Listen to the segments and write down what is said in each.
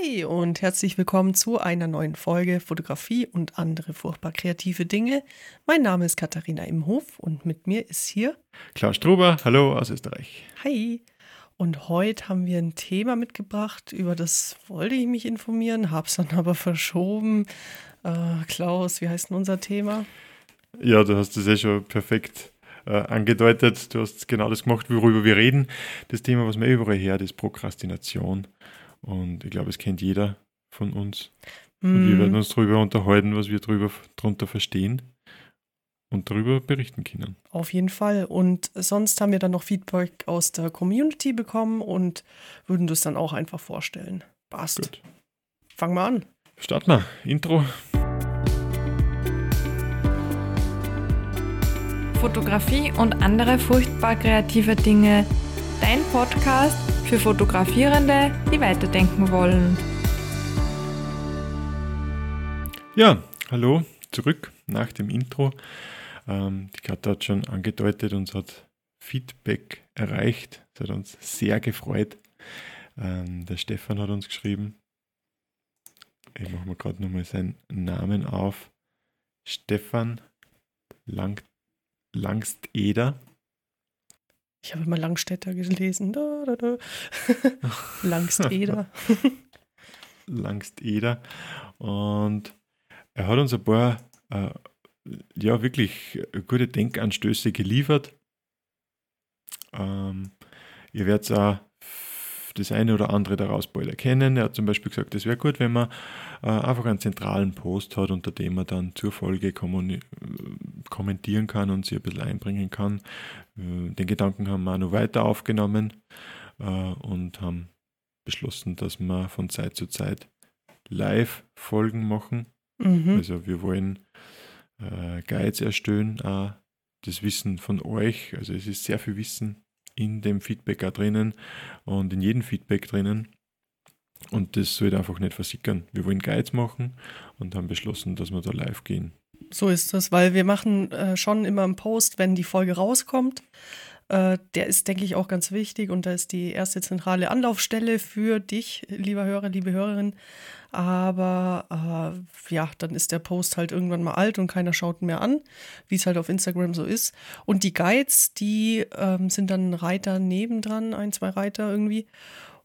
Hi und herzlich willkommen zu einer neuen Folge Fotografie und andere furchtbar kreative Dinge. Mein Name ist Katharina Imhof und mit mir ist hier Klaus Struber. Hallo aus Österreich. Hi. Und heute haben wir ein Thema mitgebracht, über das wollte ich mich informieren, habe es dann aber verschoben. Äh, Klaus, wie heißt denn unser Thema? Ja, du hast es eh schon perfekt äh, angedeutet. Du hast genau das gemacht, worüber wir reden. Das Thema, was man überall hört, ist Prokrastination. Und ich glaube, es kennt jeder von uns. Und wir werden uns darüber unterhalten, was wir drüber, darunter verstehen und darüber berichten können. Auf jeden Fall. Und sonst haben wir dann noch Feedback aus der Community bekommen und würden das dann auch einfach vorstellen. Passt. Gut. Fangen wir an. Starten wir. Intro. Fotografie und andere furchtbar kreative Dinge. Dein Podcast für Fotografierende, die weiterdenken wollen. Ja, hallo, zurück nach dem Intro. Ähm, die Katja hat schon angedeutet, uns hat Feedback erreicht. Das hat uns sehr gefreut. Ähm, der Stefan hat uns geschrieben. Ich mache mir gerade nochmal seinen Namen auf. Stefan Lang Langsteder. Ich habe immer Langstädter gelesen. Da, da, da. Langsteder. Langsteder. Und er hat uns ein paar, äh, ja, wirklich gute Denkanstöße geliefert. Ähm, ihr werdet auch das eine oder andere daraus bald erkennen. Er hat zum Beispiel gesagt, es wäre gut, wenn man äh, einfach einen zentralen Post hat, unter dem man dann zur Folge kommentieren kann und sich ein bisschen einbringen kann. Äh, den Gedanken haben wir auch noch weiter aufgenommen äh, und haben beschlossen, dass wir von Zeit zu Zeit Live-Folgen machen. Mhm. Also wir wollen äh, Guides erstellen, auch das Wissen von euch. Also es ist sehr viel Wissen in dem Feedback auch drinnen und in jedem Feedback drinnen. Und das sollte einfach nicht versickern. Wir wollen Guides machen und haben beschlossen, dass wir da live gehen. So ist das, weil wir machen äh, schon immer einen Post, wenn die Folge rauskommt. Äh, der ist, denke ich, auch ganz wichtig und da ist die erste zentrale Anlaufstelle für dich, lieber Hörer, liebe Hörerin. Aber äh, ja, dann ist der Post halt irgendwann mal alt und keiner schaut ihn mehr an, wie es halt auf Instagram so ist. Und die Guides, die ähm, sind dann Reiter nebendran, ein, zwei Reiter irgendwie.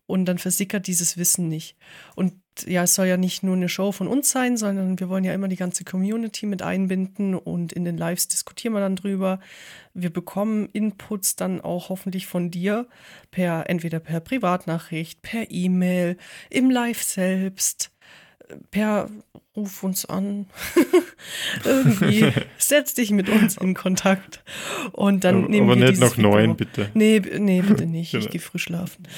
Und dann versickert dieses Wissen nicht. Und ja, es soll ja nicht nur eine Show von uns sein, sondern wir wollen ja immer die ganze Community mit einbinden und in den Lives diskutieren wir dann drüber. Wir bekommen Inputs dann auch hoffentlich von dir per entweder per Privatnachricht, per E-Mail, im Live selbst, per Ruf uns an. Irgendwie setz dich mit uns in Kontakt und dann aber nehmen aber wir nicht dieses noch neun, bitte. Nee, nee, bitte nicht. Ich Genau. gehe früh schlafen.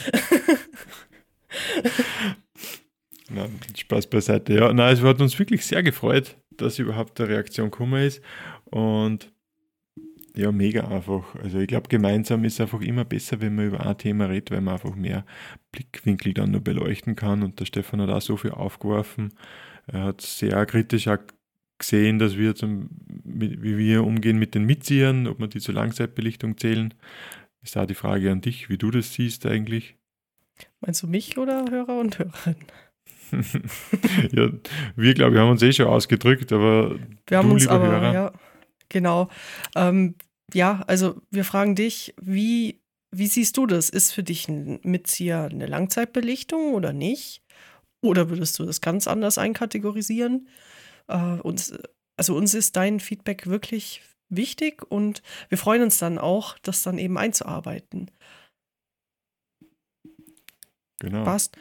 Nein, Spaß beiseite. Ja, nein, es hat uns wirklich sehr gefreut, dass überhaupt eine Reaktion gekommen ist. Und ja, mega einfach. Also ich glaube, gemeinsam ist einfach immer besser, wenn man über ein Thema redet, weil man einfach mehr Blickwinkel dann noch beleuchten kann. Und der Stefan hat auch so viel aufgeworfen. Er hat sehr kritisch auch gesehen, dass wir zum, wie wir umgehen mit den Mitziehern, ob wir die zur Langzeitbelichtung zählen. Ist auch die Frage an dich, wie du das siehst eigentlich. Meinst du mich oder Hörer und Hörerinnen? Ja, wir, glaube ich, haben uns eh schon ausgedrückt, aber Wir haben du, uns lieber aber, Hörer, ja, genau. Ähm, ja, also wir fragen dich, wie, wie siehst du das? Ist für dich ein Mitzieher eine Langzeitbelichtung oder nicht? Oder würdest du das ganz anders einkategorisieren? Äh, uns, also uns ist dein Feedback wirklich wichtig und wir freuen uns dann auch, das dann eben einzuarbeiten. genau. Passt.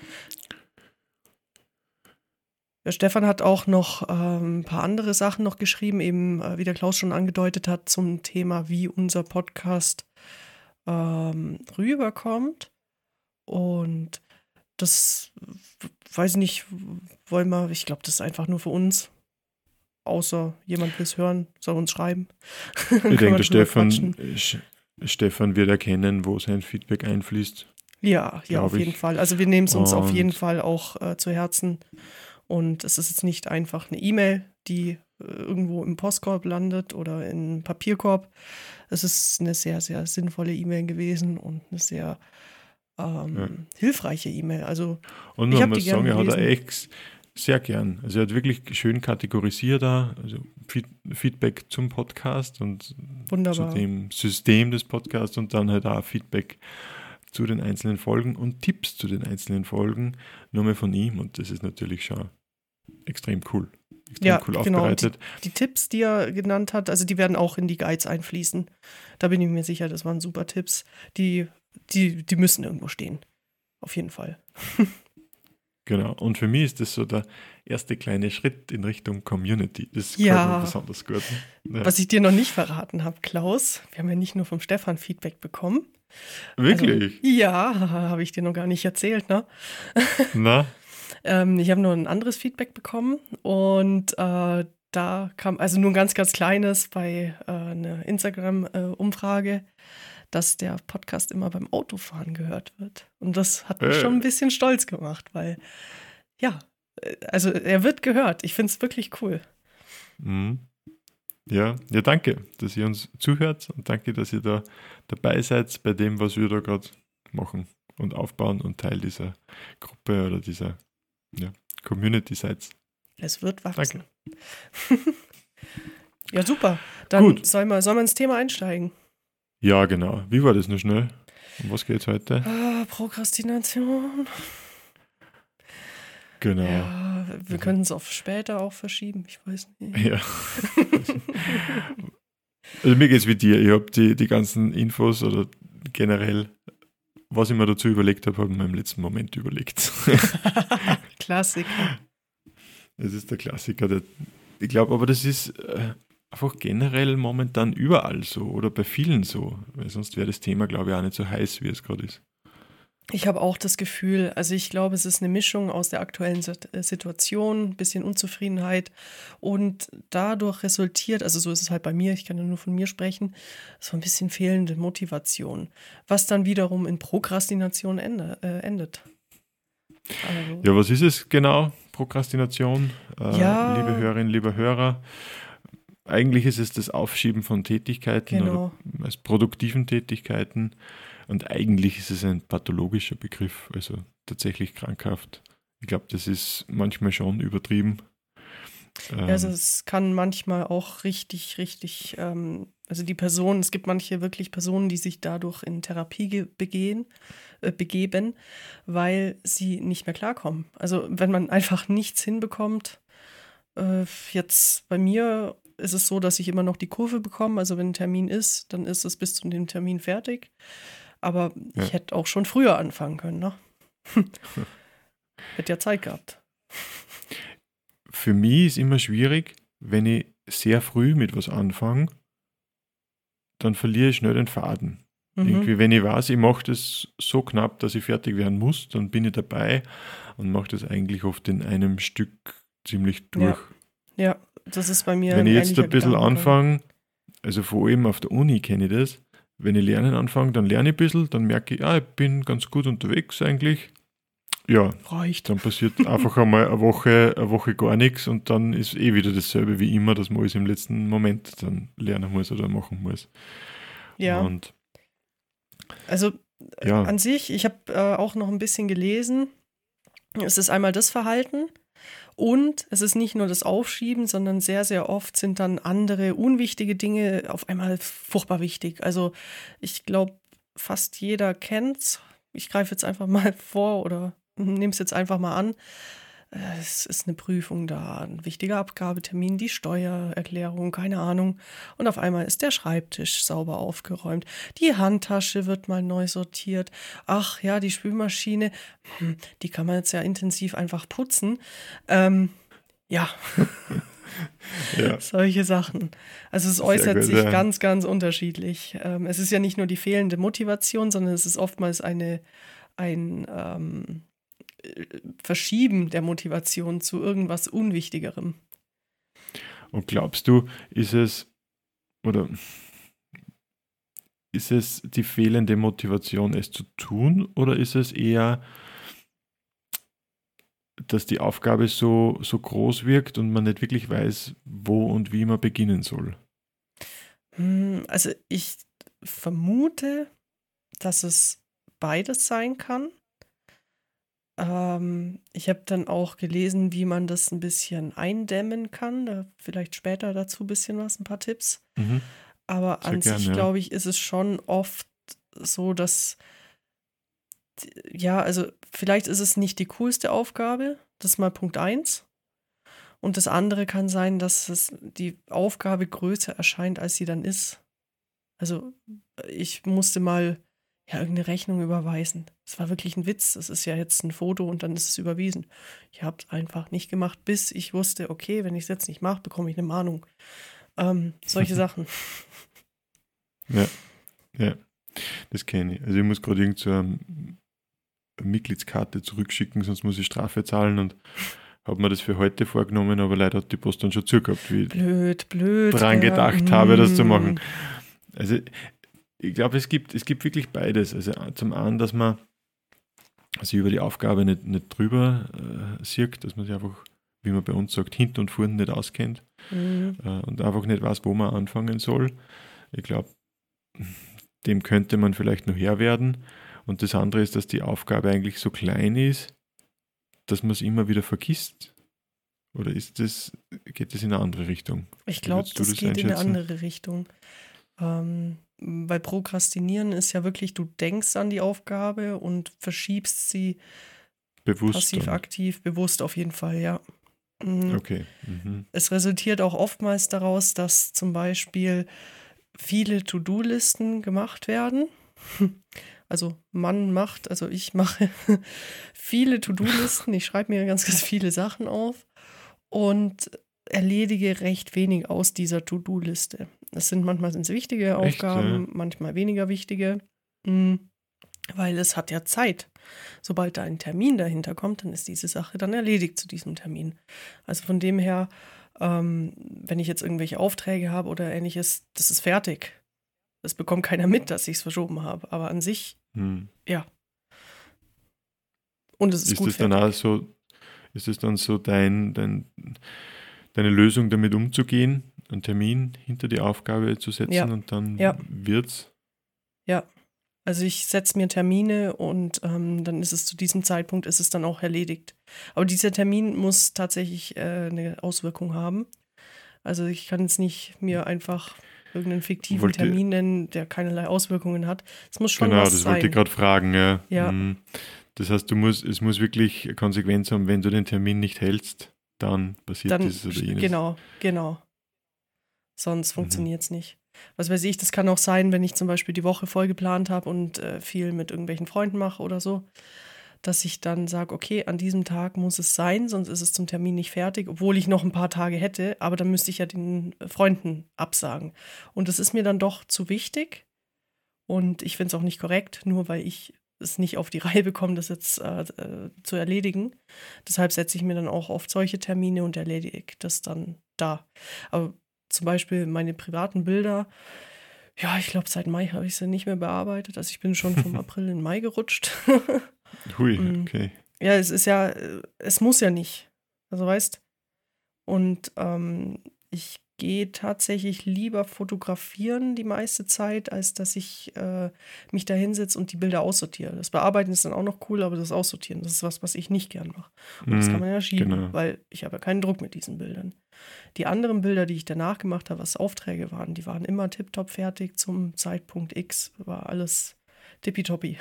Der Stefan hat auch noch ähm, ein paar andere Sachen noch geschrieben, eben äh, wie der Klaus schon angedeutet hat, zum Thema, wie unser Podcast ähm, rüberkommt. Und das weiß ich nicht, wollen wir, ich glaube, das ist einfach nur für uns. Außer jemand will es hören, soll uns schreiben. Ich denke, Stefan, Stefan wird erkennen, wo sein Feedback einfließt. Ja, ja, auf jeden ich. Fall. Also wir nehmen es uns auf Und- jeden Fall auch äh, zu Herzen. Und es ist jetzt nicht einfach eine E-Mail, die äh, irgendwo im Postkorb landet oder im Papierkorb. Es ist eine sehr, sehr sinnvolle E-Mail gewesen und eine sehr ähm, ja. hilfreiche E-Mail. Also und man muss sagen, er hat er echt sehr gern. Also er hat wirklich schön kategorisiert da, also Feedback zum Podcast und Wunderbar. zu dem System des Podcasts und dann halt auch Feedback zu den einzelnen Folgen und Tipps zu den einzelnen Folgen nur mal von ihm und das ist natürlich schon extrem cool. Extrem ja, cool genau. aufbereitet. Die, die, Tipps, die er genannt hat, also die werden auch in die Guides einfließen. Da bin ich mir sicher, das waren super Tipps. Die, die, die müssen irgendwo stehen. Auf jeden Fall. Genau. Und für mich ist das so der erste kleine Schritt in Richtung Community. Das ja. besonders gut. Ja. Was ich dir noch nicht verraten habe, Klaus, wir haben ja nicht nur vom Stefan Feedback bekommen. Wirklich? Also, ja, habe ich dir noch gar nicht erzählt, ne? Na? ähm, ich habe nur ein anderes Feedback bekommen und äh, da kam, also nur ein ganz, ganz kleines bei äh, einer Instagram-Umfrage. Äh, dass der Podcast immer beim Autofahren gehört wird. Und das hat mich äh. schon ein bisschen stolz gemacht, weil, ja, also er wird gehört. Ich finde es wirklich cool. Mhm. Ja, ja, danke, dass ihr uns zuhört und danke, dass ihr da dabei seid bei dem, was wir da gerade machen und aufbauen und Teil dieser Gruppe oder dieser ja, Community seid. Es wird wachsen. ja, super. Dann Gut. Soll, man, soll man ins Thema einsteigen. Ja, genau. Wie war das nur schnell? Um was geht's heute? Ah, Prokrastination. Genau. Ja, wir können es auf später auch verschieben, ich weiß nicht. Ja. also mir geht's wie dir. Ich habe die, die ganzen Infos oder generell, was ich mir dazu überlegt habe, habe ich mir im letzten Moment überlegt. Klassiker. Das ist der Klassiker. Der, ich glaube aber, das ist äh, einfach generell momentan überall so oder bei vielen so, weil sonst wäre das Thema, glaube ich, auch nicht so heiß, wie es gerade ist. Ich habe auch das Gefühl, also ich glaube, es ist eine Mischung aus der aktuellen äh, Situation, ein bisschen Unzufriedenheit und dadurch resultiert, also so ist es halt bei mir, ich kann ja nur von mir sprechen, so ein bisschen fehlende Motivation, was dann wiederum in Prokrastination ende, äh, endet. Also, ja, was ist es genau, Prokrastination, äh, ja, liebe Hörerinnen, liebe Hörer? Eigentlich ist es das Aufschieben von Tätigkeiten genau. oder als produktiven Tätigkeiten. Und eigentlich ist es ein pathologischer Begriff, also tatsächlich krankhaft. Ich glaube, das ist manchmal schon übertrieben. also es kann manchmal auch richtig, richtig, ähm, also die Person, es gibt manche wirklich Personen, die sich dadurch in Therapie begehen, äh, begeben, weil sie nicht mehr klarkommen. Also wenn man einfach nichts hinbekommt, äh, jetzt bei mir ist es so, dass ich immer noch die Kurve bekomme. Also wenn ein Termin ist, dann ist es bis zu dem Termin fertig. Aber ja. ich hätte auch schon früher anfangen können, ne? hätte ja Zeit gehabt. Für mich ist immer schwierig, wenn ich sehr früh mit was anfange, dann verliere ich schnell den Faden. Mhm. Irgendwie, wenn ich weiß, ich mache das so knapp, dass ich fertig werden muss, dann bin ich dabei und mache das eigentlich oft in einem Stück ziemlich durch. Ja, ja das ist bei mir. Wenn ich jetzt ein bisschen anfange, also vor allem auf der Uni kenne ich das, wenn ich lernen anfange, dann lerne ich ein bisschen, dann merke ich, ah, ich bin ganz gut unterwegs eigentlich. Ja, reicht. Dann passiert einfach einmal eine Woche, eine Woche gar nichts und dann ist eh wieder dasselbe wie immer, dass man alles im letzten Moment dann lernen muss oder machen muss. Ja. Und also ja. an sich, ich habe äh, auch noch ein bisschen gelesen. Es ist einmal das Verhalten, und es ist nicht nur das Aufschieben, sondern sehr, sehr oft sind dann andere unwichtige Dinge auf einmal furchtbar wichtig. Also ich glaube, fast jeder kennt's. Ich greife jetzt einfach mal vor oder nehme es jetzt einfach mal an es ist eine Prüfung da, ein wichtiger Abgabetermin, die Steuererklärung, keine Ahnung. Und auf einmal ist der Schreibtisch sauber aufgeräumt. Die Handtasche wird mal neu sortiert. Ach ja, die Spülmaschine, hm, die kann man jetzt ja intensiv einfach putzen. Ähm, ja. ja. Solche Sachen. Also es äußert gut, sich ja. ganz, ganz unterschiedlich. Ähm, es ist ja nicht nur die fehlende Motivation, sondern es ist oftmals eine, ein ähm, Verschieben der Motivation zu irgendwas Unwichtigerem. Und glaubst du, ist es oder ist es die fehlende Motivation, es zu tun, oder ist es eher, dass die Aufgabe so, so groß wirkt und man nicht wirklich weiß, wo und wie man beginnen soll? Hm, also ich vermute, dass es beides sein kann. Ähm, ich habe dann auch gelesen, wie man das ein bisschen eindämmen kann. Da vielleicht später dazu ein bisschen was, ein paar Tipps. Mhm. Aber Sehr an gern, sich, ja. glaube ich, ist es schon oft so, dass, ja, also vielleicht ist es nicht die coolste Aufgabe. Das ist mal Punkt eins. Und das andere kann sein, dass es die Aufgabe größer erscheint, als sie dann ist. Also ich musste mal ja irgendeine Rechnung überweisen. Das war wirklich ein Witz. Das ist ja jetzt ein Foto und dann ist es überwiesen. Ich habe es einfach nicht gemacht, bis ich wusste, okay, wenn ich es jetzt nicht mache, bekomme ich eine Mahnung. Ähm, solche Sachen. Ja, ja, das kenne ich. Also ich muss gerade irgend so Mitgliedskarte zurückschicken, sonst muss ich Strafe zahlen und habe mir das für heute vorgenommen, aber leider hat die Post dann schon zugehabt, wie ich Blöd, blöd. dran gedacht habe, das zu machen. Also ich glaube, es gibt, es gibt wirklich beides. Also zum einen, dass man sich über die Aufgabe nicht, nicht drüber äh, sieht, dass man sich einfach, wie man bei uns sagt, hinten und vorne nicht auskennt Mhm. äh, und einfach nicht weiß, wo man anfangen soll. Ich glaube, dem könnte man vielleicht noch Herr werden. Und das andere ist, dass die Aufgabe eigentlich so klein ist, dass man es immer wieder vergisst. Oder ist das, geht das in eine andere Richtung? Ich glaube, das das geht in eine andere Richtung. Ähm, weil Prokrastinieren ist ja wirklich, du denkst an die Aufgabe und verschiebst sie Bewusst. passiv, dann. aktiv, bewusst auf jeden Fall, ja. Mhm. Okay. Mhm. Es resultiert auch oftmals daraus, dass zum Beispiel viele To-Do-Listen gemacht werden. Also man macht, also ich mache viele To-Do-Listen. Ich schreibe mir ganz, ganz viele Sachen auf und erledige recht wenig aus dieser To-Do-Liste. Das sind manchmal sind's wichtige Echt, Aufgaben, ja? manchmal weniger wichtige, Mm, weil es hat ja Zeit. Sobald da ein Termin dahinter kommt, dann ist diese Sache dann erledigt zu diesem Termin. Also von dem her, ähm, wenn ich jetzt irgendwelche Aufträge habe oder ähnliches, das ist fertig. Das bekommt keiner mit, dass ich es verschoben habe. Aber an sich, Hm. ja. Und es ist, Ist gut das dann fertig. auch so, ist das dann so dein, dein, deine Lösung, damit umzugehen, einen Termin hinter die Aufgabe zu setzen Ja. und dann Ja. wird's? Also ich setze mir Termine und ähm, dann ist es zu diesem Zeitpunkt ist es dann auch erledigt. Aber dieser Termin muss tatsächlich äh, eine Auswirkung haben. Also ich kann jetzt nicht mir einfach irgendeinen fiktiven Wollte- Termin nennen, der keinerlei Auswirkungen hat. Es muss schon genau, was das sein. wollte ich gerade fragen, ja. Ja. Hm. Das heißt, du musst, es muss wirklich Konsequenz haben, wenn du den Termin nicht hältst, dann passiert dann dieses oder jenes. genau, genau. Sonst Mhm. funktioniert es nicht. Was weiß ich, das kann auch sein, wenn ich zum Beispiel die Woche voll geplant habe und äh, viel mit irgendwelchen Freunden mache oder so, dass ich dann sage, okay, an diesem Tag muss es sein, sonst ist es zum Termin nicht fertig, obwohl ich noch ein paar Tage hätte, aber dann müsste ich ja den äh, Freunden absagen. Und das ist mir dann doch zu wichtig und ich finde es auch nicht korrekt, nur weil ich es nicht auf die Reihe bekomme, das jetzt äh, äh, zu erledigen. Deshalb setze ich mir dann auch oft solche Termine und erledige das dann da. Aber zum Beispiel meine privaten Bilder, ja, ich glaube, seit Mai habe ich sie nicht mehr bearbeitet. Also ich bin schon vom April in Mai gerutscht. Hui, Mhm. okay. ja, es ist ja, äh, es muss ja nicht. Also weißt Und ähm, ich gehe tatsächlich lieber fotografieren die meiste Zeit, als dass ich äh, mich da hinsetze und die Bilder aussortiere. Das Bearbeiten ist dann auch noch cool, aber das Aussortieren, das ist was, was ich nicht gern mache. Und das Mhm, kann man ja schieben, genau. weil ich habe ja keinen Druck mit diesen Bildern. Die anderen Bilder, die ich danach gemacht habe, was Aufträge waren, die waren immer tiptop fertig zum Zeitpunkt X. War alles tippitoppi.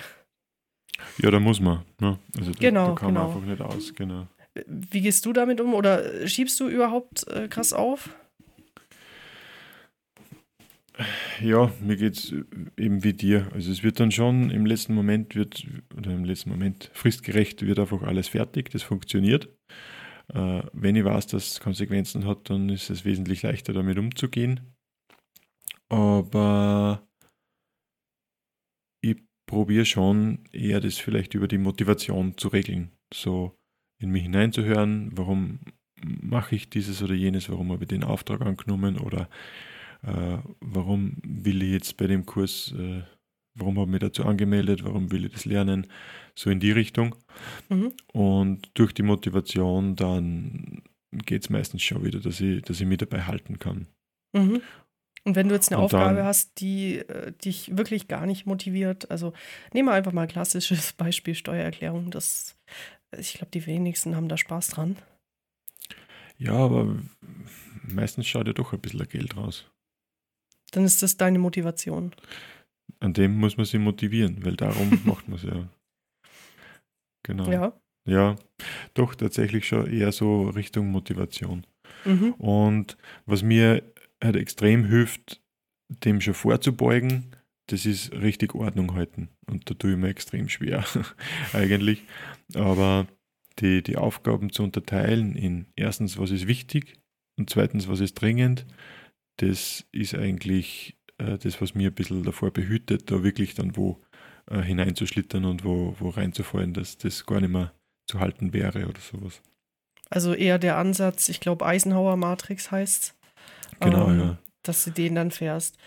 Ja, da muss man. Ne? Also da, Genau, da kann man genau. einfach nicht aus, genau. Wie gehst du damit um oder schiebst du überhaupt äh, krass auf? Ja, mir geht es eben wie dir. Also es wird dann schon im letzten Moment wird, oder im letzten Moment fristgerecht wird einfach alles fertig, das funktioniert. Äh, wenn ich weiß, dass es Konsequenzen hat, dann ist es wesentlich leichter damit umzugehen. Aber ich probiere schon eher das vielleicht über die Motivation zu regeln. So in mich hineinzuhören, warum mache ich dieses oder jenes, warum habe ich den Auftrag angenommen oder äh, warum will ich jetzt bei dem Kurs, äh, warum habe ich mich dazu angemeldet, warum will ich das lernen, so in die Richtung. Mhm. Und durch die Motivation dann geht es meistens schon wieder, dass ich, dass ich mich dabei halten kann. Mhm. Und wenn du jetzt eine Und Aufgabe dann- hast, die äh, dich wirklich gar nicht motiviert, also nehmen wir einfach mal ein klassisches Beispiel Steuererklärung. Das, ich glaube, die wenigsten haben da Spaß dran. Ja, aber meistens schaut ja doch ein bisschen Geld raus. Dann ist das deine Motivation. An dem muss man sich motivieren, weil darum macht man es ja. Genau. Ja. ja, doch tatsächlich schon eher so Richtung Motivation. Mhm. Und was mir halt extrem hilft, dem schon vorzubeugen, das ist richtig Ordnung halten. Und da tue ich mir extrem schwer, eigentlich. Aber die, die Aufgaben zu unterteilen in erstens, was ist wichtig und zweitens, was ist dringend, das ist eigentlich äh, das, was mir ein bisschen davor behütet, da wirklich dann wo äh, hineinzuschlittern und wo, wo reinzufallen, dass das gar nicht mehr zu halten wäre oder sowas. Also eher der Ansatz, ich glaube, Eisenhower Matrix heißt Genau, ähm, ja. dass du den dann fährst.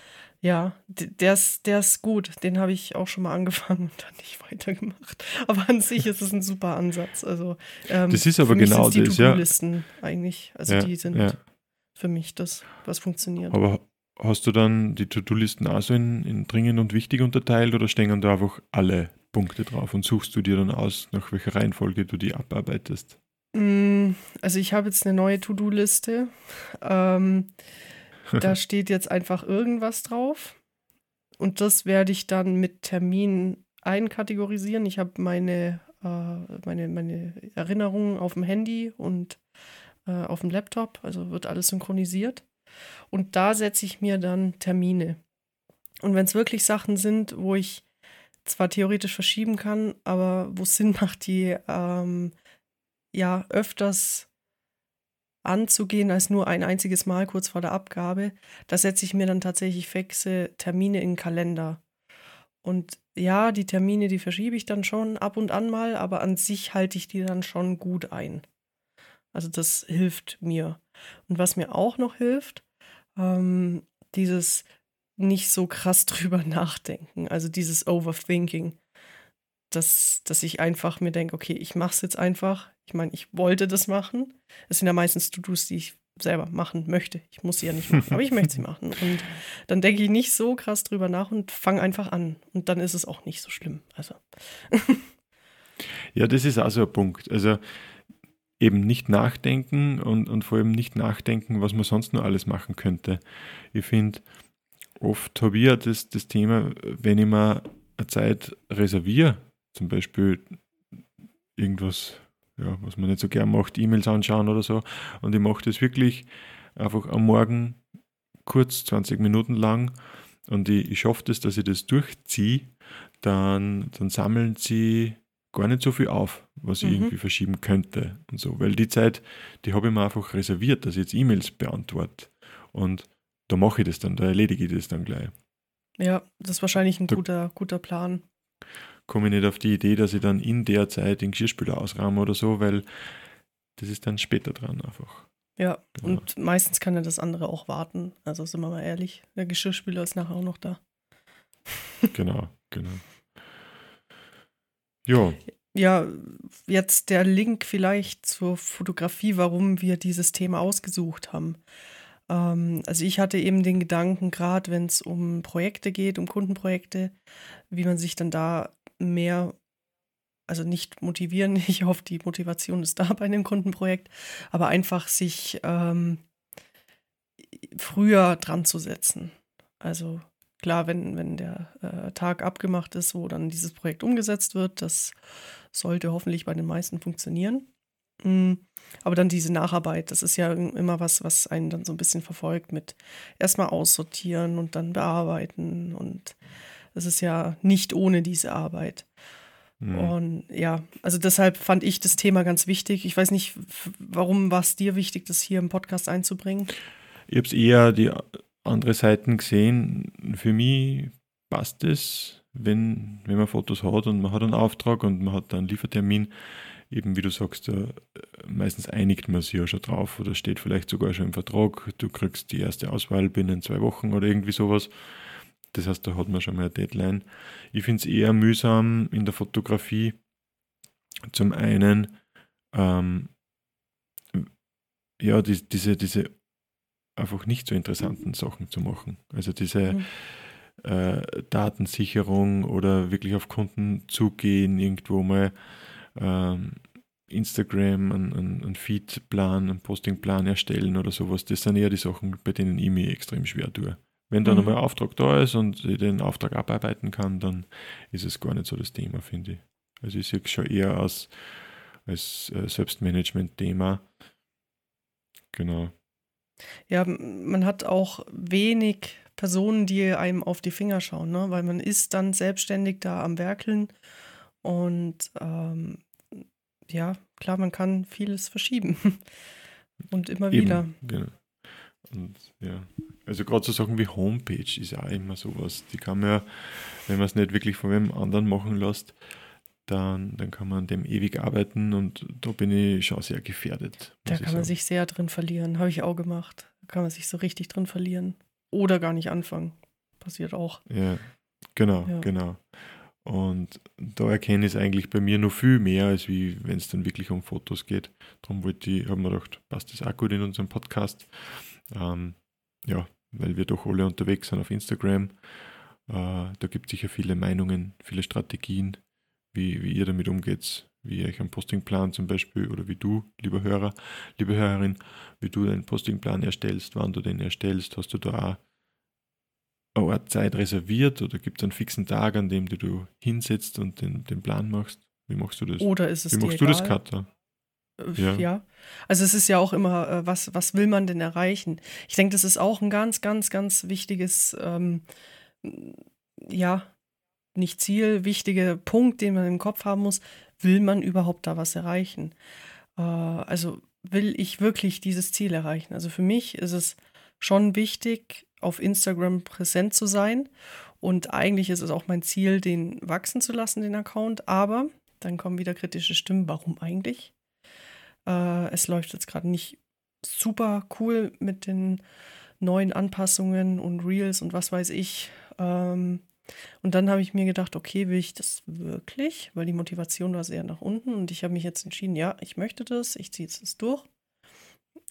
Ja, der ist, der ist gut. Den habe ich auch schon mal angefangen und dann nicht weitergemacht. Aber an sich ist es ein super Ansatz. Also, ähm, Das ist aber genau das, die ja. Eigentlich. Also Ja, die sind ja. Für mich das, was funktioniert. Aber hast du dann die To-Do-Listen auch so in, in dringend und wichtig unterteilt oder stehen da einfach alle Punkte drauf und suchst du dir dann aus, nach welcher Reihenfolge du die abarbeitest? Mm, Also ich habe jetzt eine neue To-Do-Liste. Ähm, da steht jetzt einfach irgendwas drauf. Und das werde ich dann mit Termin einkategorisieren. Ich habe meine, äh, meine, meine Erinnerungen auf dem Handy und äh, auf dem Laptop. Also wird alles synchronisiert. Und da setze ich mir dann Termine. Und wenn es wirklich Sachen sind, wo ich zwar theoretisch verschieben kann, aber wo es Sinn macht, die ähm, ja öfters anzugehen als nur ein einziges Mal kurz vor der Abgabe, da setze ich mir dann tatsächlich fixe Termine in den Kalender. Und ja, die Termine, die verschiebe ich dann schon ab und an mal, aber an sich halte ich die dann schon gut ein. Also das hilft mir. Und was mir auch noch hilft, ähm, dieses nicht so krass drüber nachdenken, also dieses Overthinking dass, dass ich einfach mir denke, okay, ich mache es jetzt einfach. Ich meine, ich wollte das machen. Es sind ja meistens To-Dos, die ich selber machen möchte. Ich muss sie ja nicht machen, aber ich möchte sie machen. Und dann denke ich nicht so krass drüber nach und fange einfach an. Und dann ist es auch nicht so schlimm. Also, Ja, das ist auch so ein Punkt. Also eben nicht nachdenken und, und vor allem nicht nachdenken, was man sonst noch alles machen könnte. Ich finde, oft habe ich ja das, das Thema, wenn ich mir eine Zeit reserviere, zum Beispiel irgendwas, ja, was man nicht so gern macht, E-Mails anschauen oder so, und ich mache das wirklich einfach am Morgen kurz, 20 Minuten lang, und ich, ich schaffe das, dass ich das durchziehe, dann, dann sammeln sie gar nicht so viel auf, was ich Mhm. irgendwie verschieben könnte und so. Weil die Zeit, die habe ich mir einfach reserviert, dass ich jetzt E-Mails beantworte. Und da mache ich das dann, da erledige ich das dann gleich. ja, das ist wahrscheinlich ein Da- guter, guter Plan. Komme ich nicht auf die Idee, dass ich dann in der Zeit den Geschirrspüler ausrahme oder so, weil das ist dann später dran einfach. Ja, Ja. und meistens kann ja das andere auch warten. Also sind wir mal ehrlich, der Geschirrspüler ist nachher auch noch da. Genau, genau. Ja, Ja, jetzt der Link vielleicht zur Fotografie, warum wir dieses Thema ausgesucht haben. Ähm, also ich hatte eben den Gedanken, gerade wenn es um Projekte geht, um Kundenprojekte, wie man sich dann da mehr, also nicht motivieren, ich hoffe, die Motivation ist da bei einem Kundenprojekt, aber einfach sich ähm, früher dran zu setzen. Also klar, wenn, wenn der äh, Tag abgemacht ist, wo dann dieses Projekt umgesetzt wird, das sollte hoffentlich bei den meisten funktionieren. Mm, Aber dann diese Nacharbeit, das ist ja immer was, was einen dann so ein bisschen verfolgt mit erstmal aussortieren und dann bearbeiten. Und das ist ja nicht ohne diese Arbeit. hm. Und ja, also deshalb fand ich das Thema ganz wichtig. Ich weiß nicht, warum war es dir wichtig, das hier im Podcast einzubringen? ich habe es eher die andere Seiten gesehen. Für mich passt es, wenn, wenn man Fotos hat und man hat einen Auftrag und man hat einen Liefertermin, eben wie du sagst, äh, meistens einigt man sich ja schon drauf oder steht vielleicht sogar schon im Vertrag, du kriegst die erste Auswahl binnen zwei Wochen oder irgendwie sowas. Das heißt, da hat man schon mal eine Deadline. Ich finde es eher mühsam in der Fotografie. Zum einen, ähm, ja, die, diese, diese einfach nicht so interessanten Sachen zu machen. Also diese mhm. äh, Datensicherung oder wirklich auf Kunden zugehen, irgendwo mal ähm, Instagram einen, einen, Feedplan, einen Postingplan erstellen oder sowas. Das sind eher die Sachen, bei denen ich mich extrem schwer tue. Wenn dann mhm. einmal Auftrag da ist und ich den Auftrag abarbeiten kann, dann ist es gar nicht so das Thema, finde ich. Also ich sehe es schon eher als, als äh, Selbstmanagement-Thema. Genau. Ja, man hat auch wenig Personen, die einem auf die Finger schauen, ne? weil man ist dann selbstständig da am Werkeln und ähm, ja, klar, man kann vieles verschieben und immer Eben, wieder. Genau. Und ja, also gerade so Sachen wie Homepage ist ja auch immer sowas. Die kann man ja, wenn man es nicht wirklich von einem anderen machen lässt, dann, dann kann man an dem ewig arbeiten und da bin ich schon sehr gefährdet. Da kann man sich sehr drin verlieren, habe ich auch gemacht. Da kann man sich so richtig drin verlieren. Oder gar nicht anfangen. Passiert auch. Ja, genau, ja. genau. Und da erkenne ich es eigentlich bei mir noch viel mehr, als wie wenn es dann wirklich um Fotos geht. Darum wollte ich, haben wir gedacht, passt das auch gut in unserem Podcast. Ähm, ja, weil wir doch alle unterwegs sind auf Instagram. Äh, da gibt es sicher viele Meinungen, viele Strategien, wie, wie ihr damit umgeht, wie ihr euch einen Postingplan zum Beispiel oder wie du, lieber Hörer, liebe Hörerin, wie du deinen Postingplan erstellst, wann du den erstellst, hast du da auch eine Zeit reserviert oder gibt es einen fixen Tag, an dem du, du hinsetzt und den, den Plan machst? Wie machst du das? Oder ist es Wie machst du das, Cutter? Äh, ja. ja. Also es ist ja auch immer, äh, was, was will man denn erreichen? Ich denke, das ist auch ein ganz, ganz, ganz wichtiges, ähm, ja, nicht Ziel, wichtiger Punkt, den man im Kopf haben muss. Will man überhaupt da was erreichen? Äh, also will ich wirklich dieses Ziel erreichen? Also für mich ist es schon wichtig, auf Instagram präsent zu sein. Und eigentlich ist es auch mein Ziel, den wachsen zu lassen, den Account. Aber dann kommen wieder kritische Stimmen. Warum eigentlich? Äh, es läuft jetzt gerade nicht super cool mit den neuen Anpassungen und Reels und was weiß ich. Ähm, und dann habe ich mir gedacht, okay, will ich das wirklich? Weil die Motivation war sehr nach unten und ich habe mich jetzt entschieden, ja, ich möchte das, ich ziehe es durch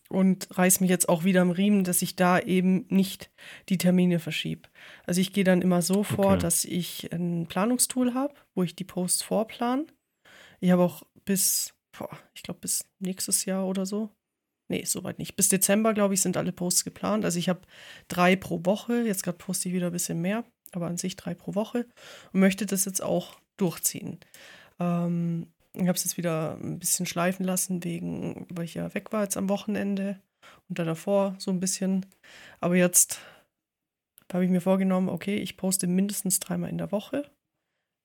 und reiß mich jetzt auch wieder am Riemen, dass ich da eben nicht die Termine verschiebe. Also ich gehe dann immer so vor, okay. dass ich ein Planungstool habe, wo ich die Posts vorplan. Ich habe auch bis, boah, ich glaube bis nächstes Jahr oder so. Nee, soweit nicht. Bis Dezember, glaube ich, sind alle Posts geplant. Also ich habe drei pro Woche. Jetzt gerade poste ich wieder ein bisschen mehr aber an sich drei pro Woche und möchte das jetzt auch durchziehen. Ähm, ich habe es jetzt wieder ein bisschen schleifen lassen, wegen, weil ich ja weg war jetzt am Wochenende und dann davor so ein bisschen. Aber jetzt habe ich mir vorgenommen, okay, ich poste mindestens dreimal in der Woche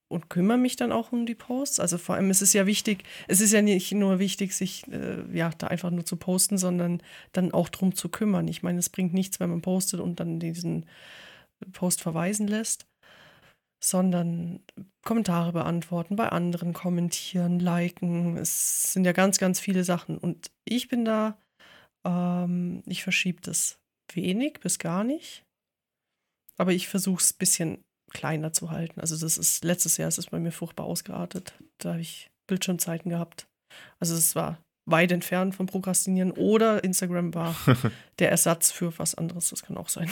und kümmere mich dann auch um die Posts. Also vor allem ist es ja wichtig, es ist ja nicht nur wichtig, sich äh, ja da einfach nur zu posten, sondern dann auch drum zu kümmern. Ich meine, es bringt nichts, wenn man postet und dann diesen Post verweisen lässt, sondern Kommentare beantworten, bei anderen kommentieren, liken. Es sind ja ganz, ganz viele Sachen. Und ich bin da, ähm, ich verschiebe das wenig bis gar nicht. Aber ich versuche es ein bisschen kleiner zu halten. Also das ist, letztes Jahr ist es bei mir furchtbar ausgeartet. Da habe ich Bildschirmzeiten gehabt. Also es war weit entfernt vom Prokrastinieren oder Instagram war der Ersatz für was anderes. Das kann auch sein.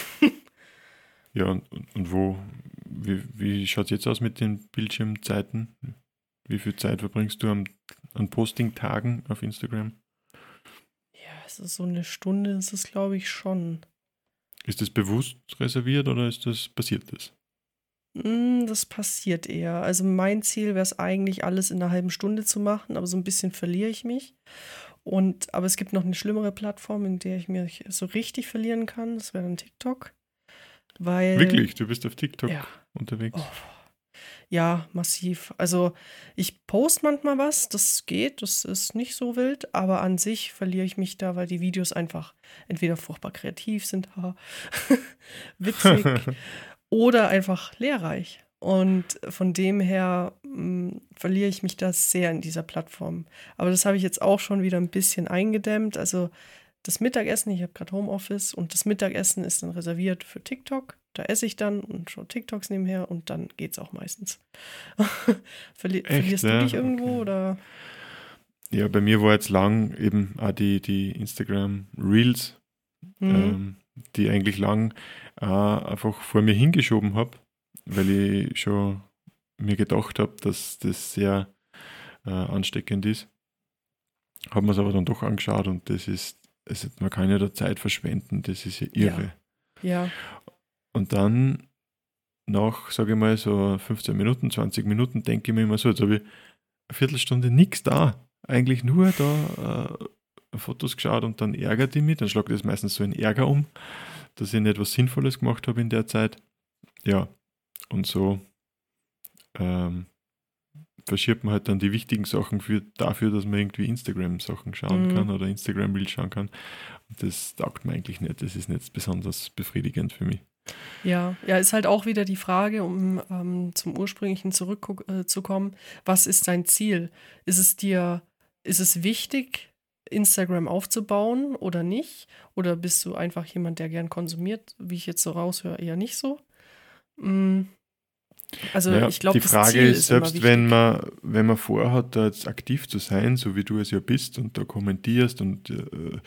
Ja, und, und wo, wie, wie schaut es jetzt aus mit den Bildschirmzeiten? Wie viel Zeit verbringst du an, an Posting-Tagen auf Instagram? Ja, es ist so eine Stunde, ist es glaube ich schon. Ist das bewusst reserviert oder ist das passiert das? Hm, das passiert eher. Also mein Ziel wäre es eigentlich, alles in einer halben Stunde zu machen, aber so ein bisschen verliere ich mich. Und, aber es gibt noch eine schlimmere Plattform, in der ich mich so richtig verlieren kann. Das wäre dann TikTok. Weil, Wirklich? Du bist auf TikTok ja. unterwegs? Oh, ja, massiv. Also ich poste manchmal was, das geht, das ist nicht so wild, aber an sich verliere ich mich da, weil die Videos einfach entweder furchtbar kreativ sind, witzig oder einfach lehrreich. Und von dem her mh, hm, verliere ich mich da sehr in dieser Plattform. Aber das habe ich jetzt auch schon wieder ein bisschen eingedämmt. Also das Mittagessen, ich habe gerade Homeoffice und das Mittagessen ist dann reserviert für TikTok. Da esse ich dann und schaue TikToks nebenher und dann geht es auch meistens. Verli Echt, verlierst du dich irgendwo okay. oder? Ja, bei mir war jetzt lang eben auch die, die Instagram Reels mhm. ähm, die eigentlich lang äh, einfach vor mir hingeschoben habe, weil ich schon mir gedacht habe, dass das sehr äh, ansteckend ist. Haben wir es aber dann doch angeschaut und das ist, also man kann ja da Zeit verschwenden, das ist ja irre. Ja. ja. Und dann nach, sage ich mal, so 15 Minuten, 20 Minuten denke ich mir immer so, jetzt habe ich eine Viertelstunde nichts da. Eigentlich nur da äh, Fotos geschaut und dann ärgert ich mich. Dann schlagt das meistens so in Ärger um, dass ich nicht etwas Sinnvolles gemacht habe in der Zeit. Ja, und so ähm, verschiebt man halt dann die wichtigen Sachen für, dafür, dass man irgendwie Instagram-Sachen schauen mhm. kann oder Instagram-Bild schauen kann. Und das taugt mir eigentlich nicht. Das ist nicht besonders befriedigend für mich. Ja, ja, ist halt auch wieder die Frage, um ähm, zum ursprünglichen zurückzukommen, äh, was ist dein Ziel? Ist es dir, ist es wichtig, Instagram aufzubauen oder nicht? Oder bist du einfach jemand, der gern konsumiert, wie ich jetzt so raushöre, eher nicht so? Mhm. Also ja, ich glaube, die Frage ist, selbst wenn man, wenn man vorhat, da jetzt aktiv zu sein, so wie du es ja bist und da kommentierst und äh,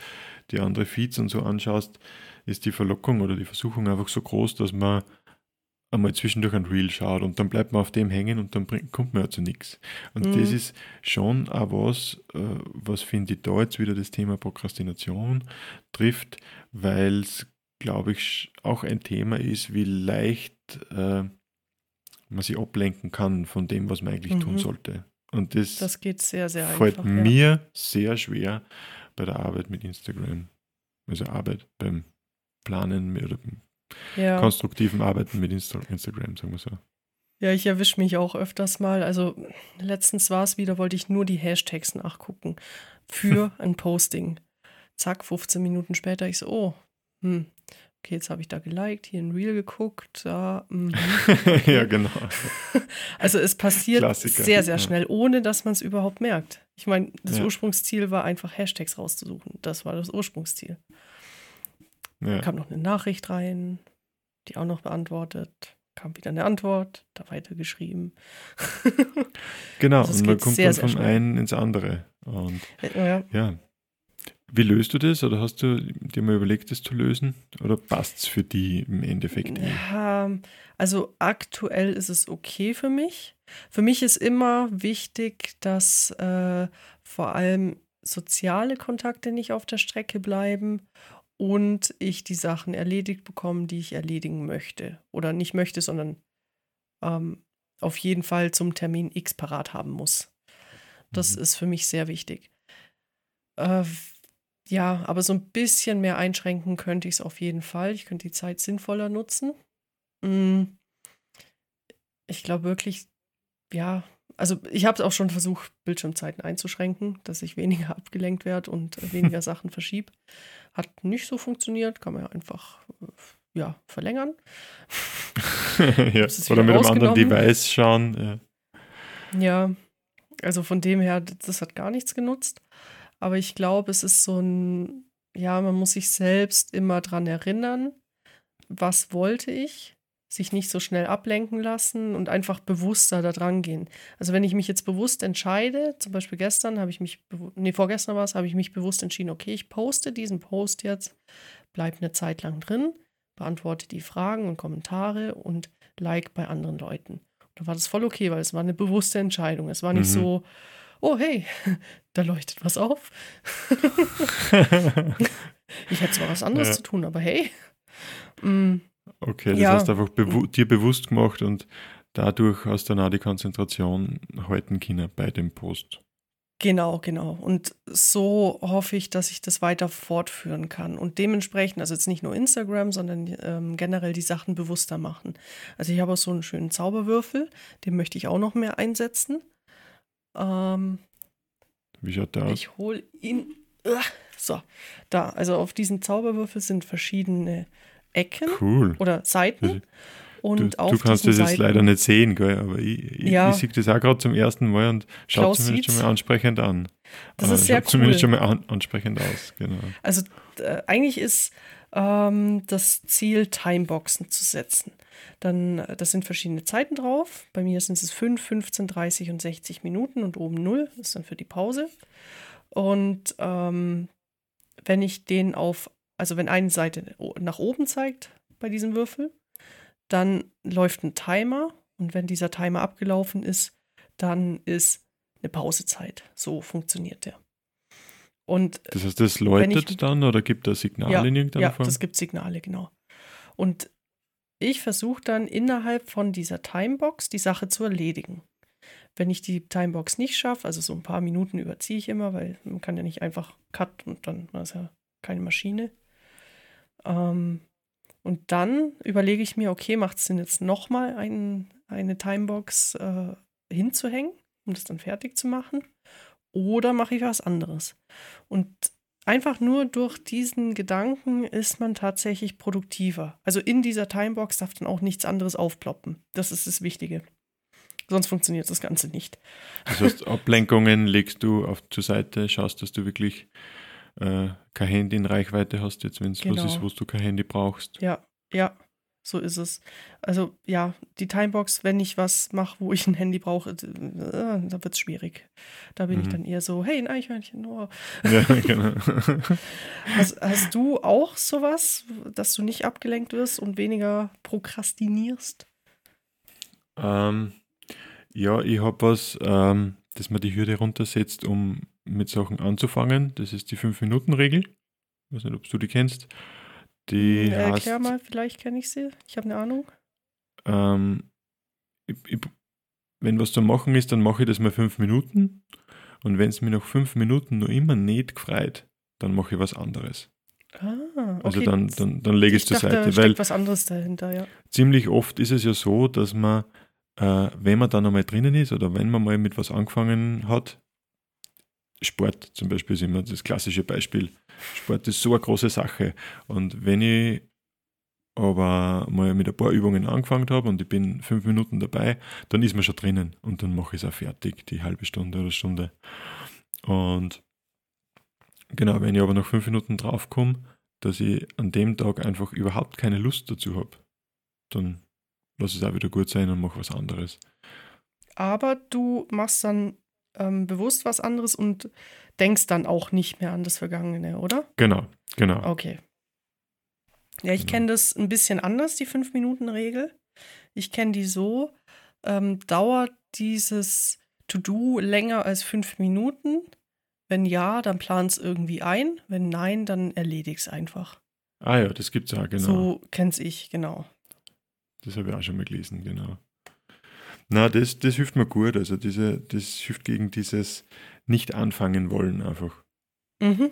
die andere Feeds und so anschaust, ist die Verlockung oder die Versuchung einfach so groß, dass man einmal zwischendurch ein Reel schaut und dann bleibt man auf dem hängen und dann bringt, kommt man ja zu nichts. Und mhm. das ist schon auch was, äh, was finde ich da jetzt wieder das Thema Prokrastination trifft, weil es, glaube ich, auch ein Thema ist, wie leicht äh, man sich ablenken kann von dem, was man eigentlich mhm. tun sollte. Und das, das geht sehr, sehr fällt einfach, mir ja. sehr schwer bei der Arbeit mit Instagram. Also Arbeit beim Planen oder ja. konstruktiven Arbeiten mit Insta Instagram, sagen wir so. Ja, ich erwische mich auch öfters mal. Also letztens war es wieder, wollte ich nur die Hashtags nachgucken für ein Posting. Zack, 15 Minuten später, ich so, oh, hm, okay, jetzt habe ich da geliked, hier ein Reel geguckt, da. Mm, ja, genau. Also es passiert Klassiker. sehr, sehr schnell, ohne dass man es überhaupt merkt. Ich meine, das ja. Ursprungsziel war einfach Hashtags rauszusuchen. Das war das Ursprungsziel. Ja. Kam noch eine Nachricht rein, die auch noch beantwortet. Kam wieder eine Antwort, da weitergeschrieben. genau, also und man kommt sehr, dann vom einen ins andere. Und ja. ja. Wie löst du das? Oder hast du dir mal überlegt, das zu lösen? Oder passt es für die im Endeffekt? Ja, also aktuell ist es okay für mich. Für mich ist immer wichtig, dass äh, vor allem soziale Kontakte nicht auf der Strecke bleiben und ich die Sachen erledigt bekomme, die ich erledigen möchte. Oder nicht möchte, sondern ähm, auf jeden Fall zum Termin X parat haben muss. Das mhm. ist für mich sehr wichtig. Äh, ja, aber so ein bisschen mehr einschränken könnte ich es auf jeden Fall. Ich könnte die Zeit sinnvoller nutzen. Mm. Ich glaube wirklich, ja, also ich habe es auch schon versucht, Bildschirmzeiten einzuschränken, dass ich weniger abgelenkt werde und weniger Sachen verschiebe. Hat nicht so funktioniert, kann man ja einfach äh, ja, verlängern. ja, oder mit einem anderen Device schauen. Ja. ja, also von dem her, das hat gar nichts genutzt. Aber ich glaube, es ist so ein, ja, man muss sich selbst immer dran erinnern, was wollte ich, sich nicht so schnell ablenken lassen und einfach bewusster da dran gehen. Also wenn ich mich jetzt bewusst entscheide, zum Beispiel gestern habe ich mich, nee, vorgestern war es, habe ich mich bewusst entschieden, okay, ich poste diesen Post jetzt, bleibe eine Zeit lang drin, beantworte die Fragen und Kommentare und like bei anderen Leuten. Und da war das voll okay, weil es war eine bewusste Entscheidung. Es war nicht mhm. so, oh hey, da leuchtet was auf. ich hätte zwar was anderes ja. zu tun, aber hey. Mm. Okay, das ja. hast du einfach bewu dir bewusst gemacht und dadurch hast du dann auch die Konzentration halten können bei dem Post. Genau, genau. Und so hoffe ich, dass ich das weiter fortführen kann. Und dementsprechend, also jetzt nicht nur Instagram, sondern ähm, generell die Sachen bewusster machen. Also ich habe auch so einen schönen Zauberwürfel, den möchte ich auch noch mehr einsetzen. Ähm, Wie schaut der aus? Ich hole ihn. Uh, so, da. Also auf diesen Zauberwürfel sind verschiedene Ecken cool. oder Seiten. Und du, du kannst das jetzt leider nicht sehen, gell? aber ich, ja. ich, sehe das auch gerade zum ersten Mal und schaut zumindest schon mal ansprechend an. Das ist sehr cool. zumindest schon mal an, ansprechend aus, genau. Also äh, eigentlich ist ähm, das Ziel, Timeboxen zu setzen. Dann, äh, das sind verschiedene Zeiten drauf. Bei mir sind es 5, 15, 30 und 60 Minuten und oben 0 ist dann für die Pause. Und ähm, wenn ich den auf also wenn eine Seite nach oben zeigt bei diesem Würfel, dann läuft ein Timer und wenn dieser Timer abgelaufen ist, dann ist eine Pausezeit. So funktioniert der. Und das heißt, das läutet ich, dann oder gibt das Signale ja, in irgendeiner ja, Form? Ja, das gibt Signale, genau. Und ich versuche dann innerhalb von dieser Timebox die Sache zu erledigen. Wenn ich die Timebox nicht schaffe, also so ein paar Minuten überziehe ich immer, weil man kann ja nicht einfach cut und dann ist ja keine Maschine. Ähm, und dann überlege ich mir, okay, macht es denn jetzt nochmal ein, eine Timebox äh, hinzuhängen, um das dann fertig zu machen? Oder mache ich was anderes? Und einfach nur durch diesen Gedanken ist man tatsächlich produktiver. Also in dieser Timebox darf dann auch nichts anderes aufploppen. Das ist das Wichtige. Sonst funktioniert das Ganze nicht. Das heißt, Ablenkungen legst du auf zur Seite, schaust, dass du wirklich äh, kein Handy in Reichweite hast, jetzt wenn es genau. was ist, wo du kein Handy brauchst. Ja, ja, so ist es. Also ja, die Timebox, wenn ich was mache, wo ich ein Handy brauche, äh, da wird es schwierig. Da bin mhm. ich dann eher so, hey, ein Eichhörnchen. Oh. Ja, genau. hast, hast du auch sowas, dass du nicht abgelenkt wirst und weniger prokrastinierst? Ähm, ja, ich habe was, ähm, dass man die Hürde runtersetzt, um mit Sachen anzufangen. Das ist die 5-Minuten-Regel. Ich weiß nicht, ob du die kennst. Die hm, Erklär heißt, mal, vielleicht kenne ich sie. Ich habe eine Ahnung. Ähm, ich, ich, wenn was zu machen ist, dann mache ich das mal fünf Minuten. Und wenn es mir nach fünf Minuten noch immer nicht gefreut, dann mache ich was anderes. Ah, okay. Also dann, dann, dann lege ich es zur Seite. Da weil was anderes dahinter, ja. Ziemlich oft ist es ja so, dass man, äh, wenn man dann einmal drinnen ist oder wenn man mal mit was angefangen hat, Sport zum Beispiel ist immer das klassische Beispiel. Sport ist so eine große Sache. Und wenn ich aber mal mit ein paar Übungen angefangen habe und ich bin fünf Minuten dabei, dann ist man schon drinnen und dann mache ich es auch fertig, die halbe Stunde oder Stunde. Und genau, wenn ich aber nach fünf Minuten draufkomme, dass ich an dem Tag einfach überhaupt keine Lust dazu habe, dann lass es auch wieder gut sein und mache was anderes. Aber du machst dann ähm, bewusst was anderes und denkst dann auch nicht mehr an das Vergangene, oder? Genau, genau. Okay. Ja, ich genau. kenne das ein bisschen anders, die Fünf-Minuten-Regel. Ich kenne die so, ähm, dauert dieses To-Do länger als fünf Minuten? Wenn ja, dann plan es irgendwie ein. Wenn nein, dann erledig es einfach. Ah ja, das gibt's ja, genau. So kenn's ich, genau. Das habe ich auch schon mal gelesen, genau. Na, das, das hilft mir gut. Also diese, das hilft gegen dieses nicht anfangen wollen einfach. Mhm.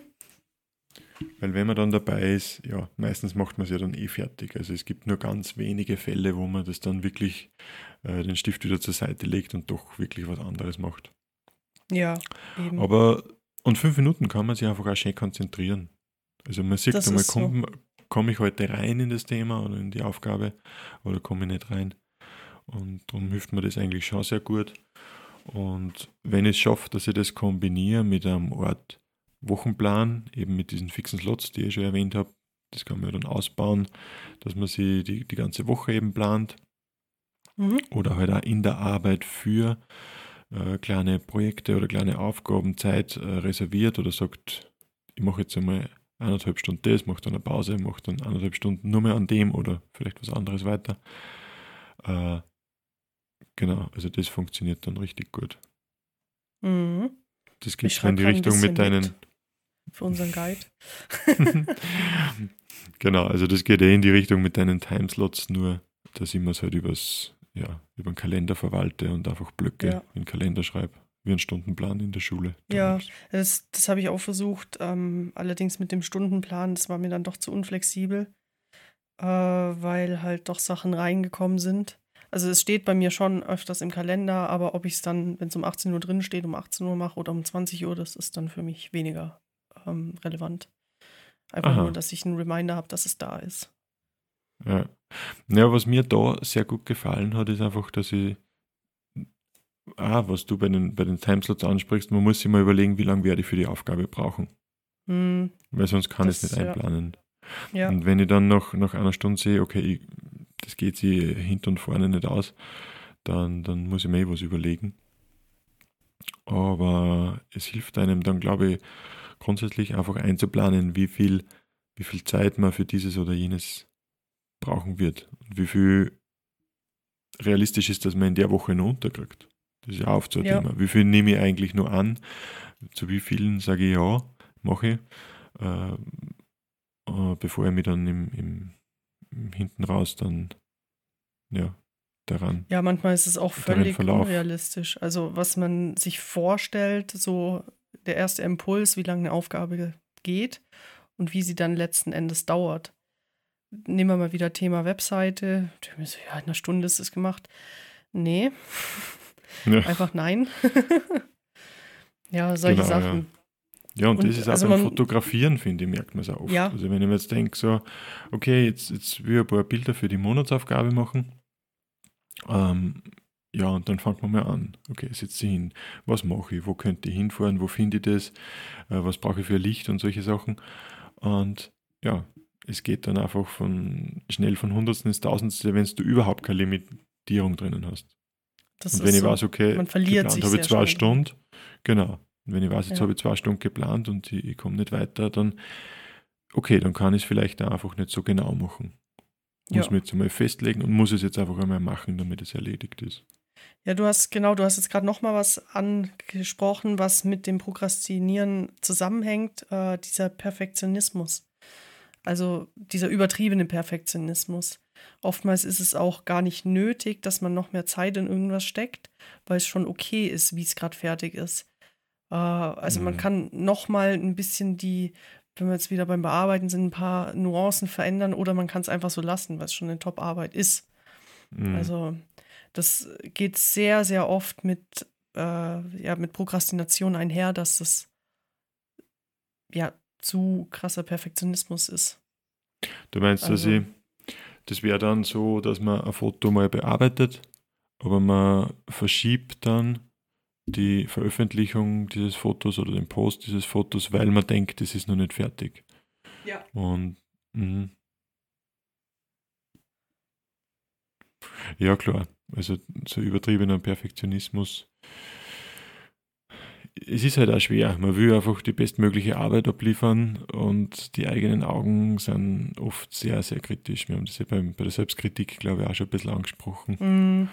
Weil wenn man dann dabei ist, ja, meistens macht man es ja dann eh fertig. Also es gibt nur ganz wenige Fälle, wo man das dann wirklich äh, den Stift wieder zur Seite legt und doch wirklich was anderes macht. Ja, eben. Aber und fünf Minuten kann man sich einfach auch schön konzentrieren. Also man sieht einmal, komme so. komm ich heute rein in das Thema oder in die Aufgabe oder komme ich nicht rein. Und darum hilft mir das eigentlich schon sehr gut. Und wenn ich es schaffe, dass ich das kombiniere mit einem Ort Wochenplan, eben mit diesen fixen Slots, die ich schon erwähnt habe, das kann man ja dann ausbauen, dass man sie die, die ganze Woche eben plant. Mhm. Oder halt auch in der Arbeit für äh, kleine Projekte oder kleine Aufgaben Zeit äh, reserviert oder sagt, ich mache jetzt einmal eineinhalb Stunden das, mache dann eine Pause, mache dann eineinhalb Stunden nur mehr an dem oder vielleicht was anderes weiter. Äh, Genau, also das funktioniert dann richtig gut. Mhm. Das geht in die Richtung mit deinen. Mit für unseren Guide. genau, also das geht eh in die Richtung mit deinen Timeslots, nur dass ich mir es halt übers, ja, über den Kalender verwalte und einfach Blöcke ja. in den Kalender schreibe, wie ein Stundenplan in der Schule. Ja, das, das habe ich auch versucht. Ähm, allerdings mit dem Stundenplan, das war mir dann doch zu unflexibel, äh, weil halt doch Sachen reingekommen sind. Also es steht bei mir schon öfters im Kalender, aber ob ich es dann, wenn es um 18 Uhr drin steht, um 18 Uhr mache oder um 20 Uhr, das ist dann für mich weniger ähm, relevant. Einfach Aha. nur, dass ich einen Reminder habe, dass es da ist. Ja. ja, was mir da sehr gut gefallen hat, ist einfach, dass ich, ah, was du bei den, bei den Timeslots ansprichst, man muss sich mal überlegen, wie lange werde ich für die Aufgabe brauchen. Hm, Weil sonst kann ich es nicht einplanen. Ja. Und wenn ich dann nach, nach einer Stunde sehe, okay, ich das geht sie hinten und vorne nicht aus, dann, dann muss ich mir eh was überlegen. Aber es hilft einem dann, glaube ich, grundsätzlich einfach einzuplanen, wie viel, wie viel Zeit man für dieses oder jenes brauchen wird und wie viel realistisch ist, dass man in der Woche noch unterkriegt. Das ist ja oft so ein ja. Thema. Wie viel nehme ich eigentlich nur an? Zu wie vielen sage ich ja, mache ich, äh, äh, bevor ich mich dann im, im, hinten raus dann ja, daran. Ja, manchmal ist es auch völlig unrealistisch. Also was man sich vorstellt, so der erste Impuls, wie lange eine Aufgabe geht und wie sie dann letzten Endes dauert. Nehmen wir mal wieder Thema Webseite. Ja, in einer Stunde ist es gemacht. Nee. Ja. Einfach nein. ja, solche genau, Sachen. Ja. Ja und, und, das ist auch also beim Fotografieren, finde ich, merkt man es auch oft. Ja. Also wenn ich mir jetzt denke, so, okay, jetzt, jetzt will ich ein paar Bilder für die Monatsaufgabe machen. Ähm, ja, und dann fängt man mal an. Okay, setze ich hin. Was mache ich? Wo könnte ich hinfahren? Wo finde ich das? Äh, was brauche ich für Licht und solche Sachen? Und ja, es geht dann einfach von schnell von Hundertsten ins Tausendste, wenn du überhaupt keine Limitierung drinnen hast. Das und wenn ich so, weiß, okay, man verliert geplant habe ich zwei Stunden, genau. Und wenn ich weiß, jetzt ja. habe ich zwei Stunden geplant und ich, ich komme nicht weiter, dann okay, dann kann ich es vielleicht einfach nicht so genau machen. Muss ja. mir jetzt einmal festlegen und muss es jetzt einfach einmal machen, damit es erledigt ist. Ja, du hast genau, du hast jetzt gerade noch mal was angesprochen, was mit dem Prokrastinieren zusammenhängt, äh, dieser Perfektionismus. Also dieser übertriebene Perfektionismus. Oftmals ist es auch gar nicht nötig, dass man noch mehr Zeit in irgendwas steckt, weil es schon okay ist, wie es gerade fertig ist. Äh, also mhm. man kann noch mal ein bisschen die, wenn wir jetzt wieder beim Bearbeiten sind, ein paar Nuancen verändern oder man kann es einfach so lassen, weil es schon eine Top-Arbeit ist. Mhm. Also das geht sehr, sehr oft mit, äh, ja, mit Prokrastination einher, dass das ja zu krasser Perfektionismus ist. Du meinst, also, dass ich, das wäre dann so, dass man ein Foto mal bearbeitet, aber man verschiebt dann die Veröffentlichung dieses Fotos oder den Post dieses Fotos, weil man denkt, es ist noch nicht fertig. Ja. Und mh. ja, klar. Also so übertriebener Perfektionismus. Es ist halt auch schwer. Man will einfach die bestmögliche Arbeit abliefern und die eigenen Augen sind oft sehr, sehr kritisch. Wir haben das ja beim, bei der Selbstkritik, glaube ich, auch schon ein bisschen angesprochen. Mm.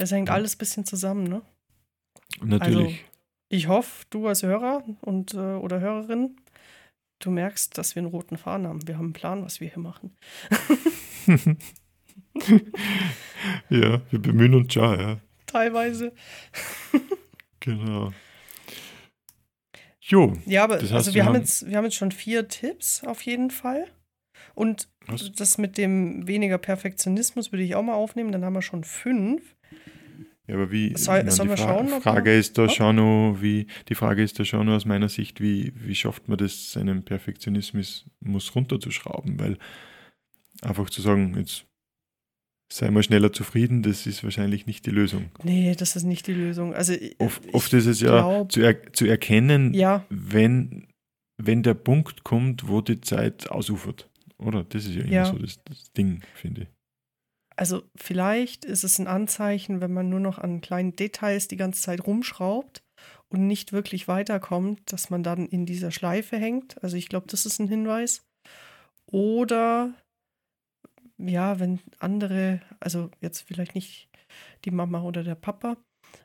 Es hängt alles ein bisschen zusammen, ne? Natürlich. Also, ich hoffe, du als Hörer und äh, oder Hörerin, du merkst, dass wir einen roten Faden haben. Wir haben einen Plan, was wir hier machen. ja, wir bemühen uns schon, ja. Teilweise. genau. Jo. Ja, aber das heißt, also wir, haben jetzt, wir haben jetzt schon vier Tipps auf jeden Fall. Und was? das mit dem weniger Perfektionismus würde ich auch mal aufnehmen. Dann haben wir schon fünf. Ja, aber wie? Soll, meine, sollen wir Fra schauen? Frage ist da schon noch, wie, die Frage ist da schon noch aus meiner Sicht, wie, wie schafft man das, seinen Perfektionismus runterzuschrauben? Weil einfach zu sagen, jetzt sei mal schneller zufrieden, das ist wahrscheinlich nicht die Lösung. Nee, das ist nicht die Lösung. Also oft, oft ist es ja glaub, zu, er, zu erkennen, ja. wenn, wenn der Punkt kommt, wo die Zeit ausufert. Oder? Das ist ja immer ja. so das, das Ding, finde ich. Also vielleicht ist es ein Anzeichen, wenn man nur noch an kleinen Details die ganze Zeit rumschraubt und nicht wirklich weiterkommt, dass man dann in dieser Schleife hängt. Also ich glaube, das ist ein Hinweis. Oder ja, wenn andere, also jetzt vielleicht nicht die Mama oder der Papa,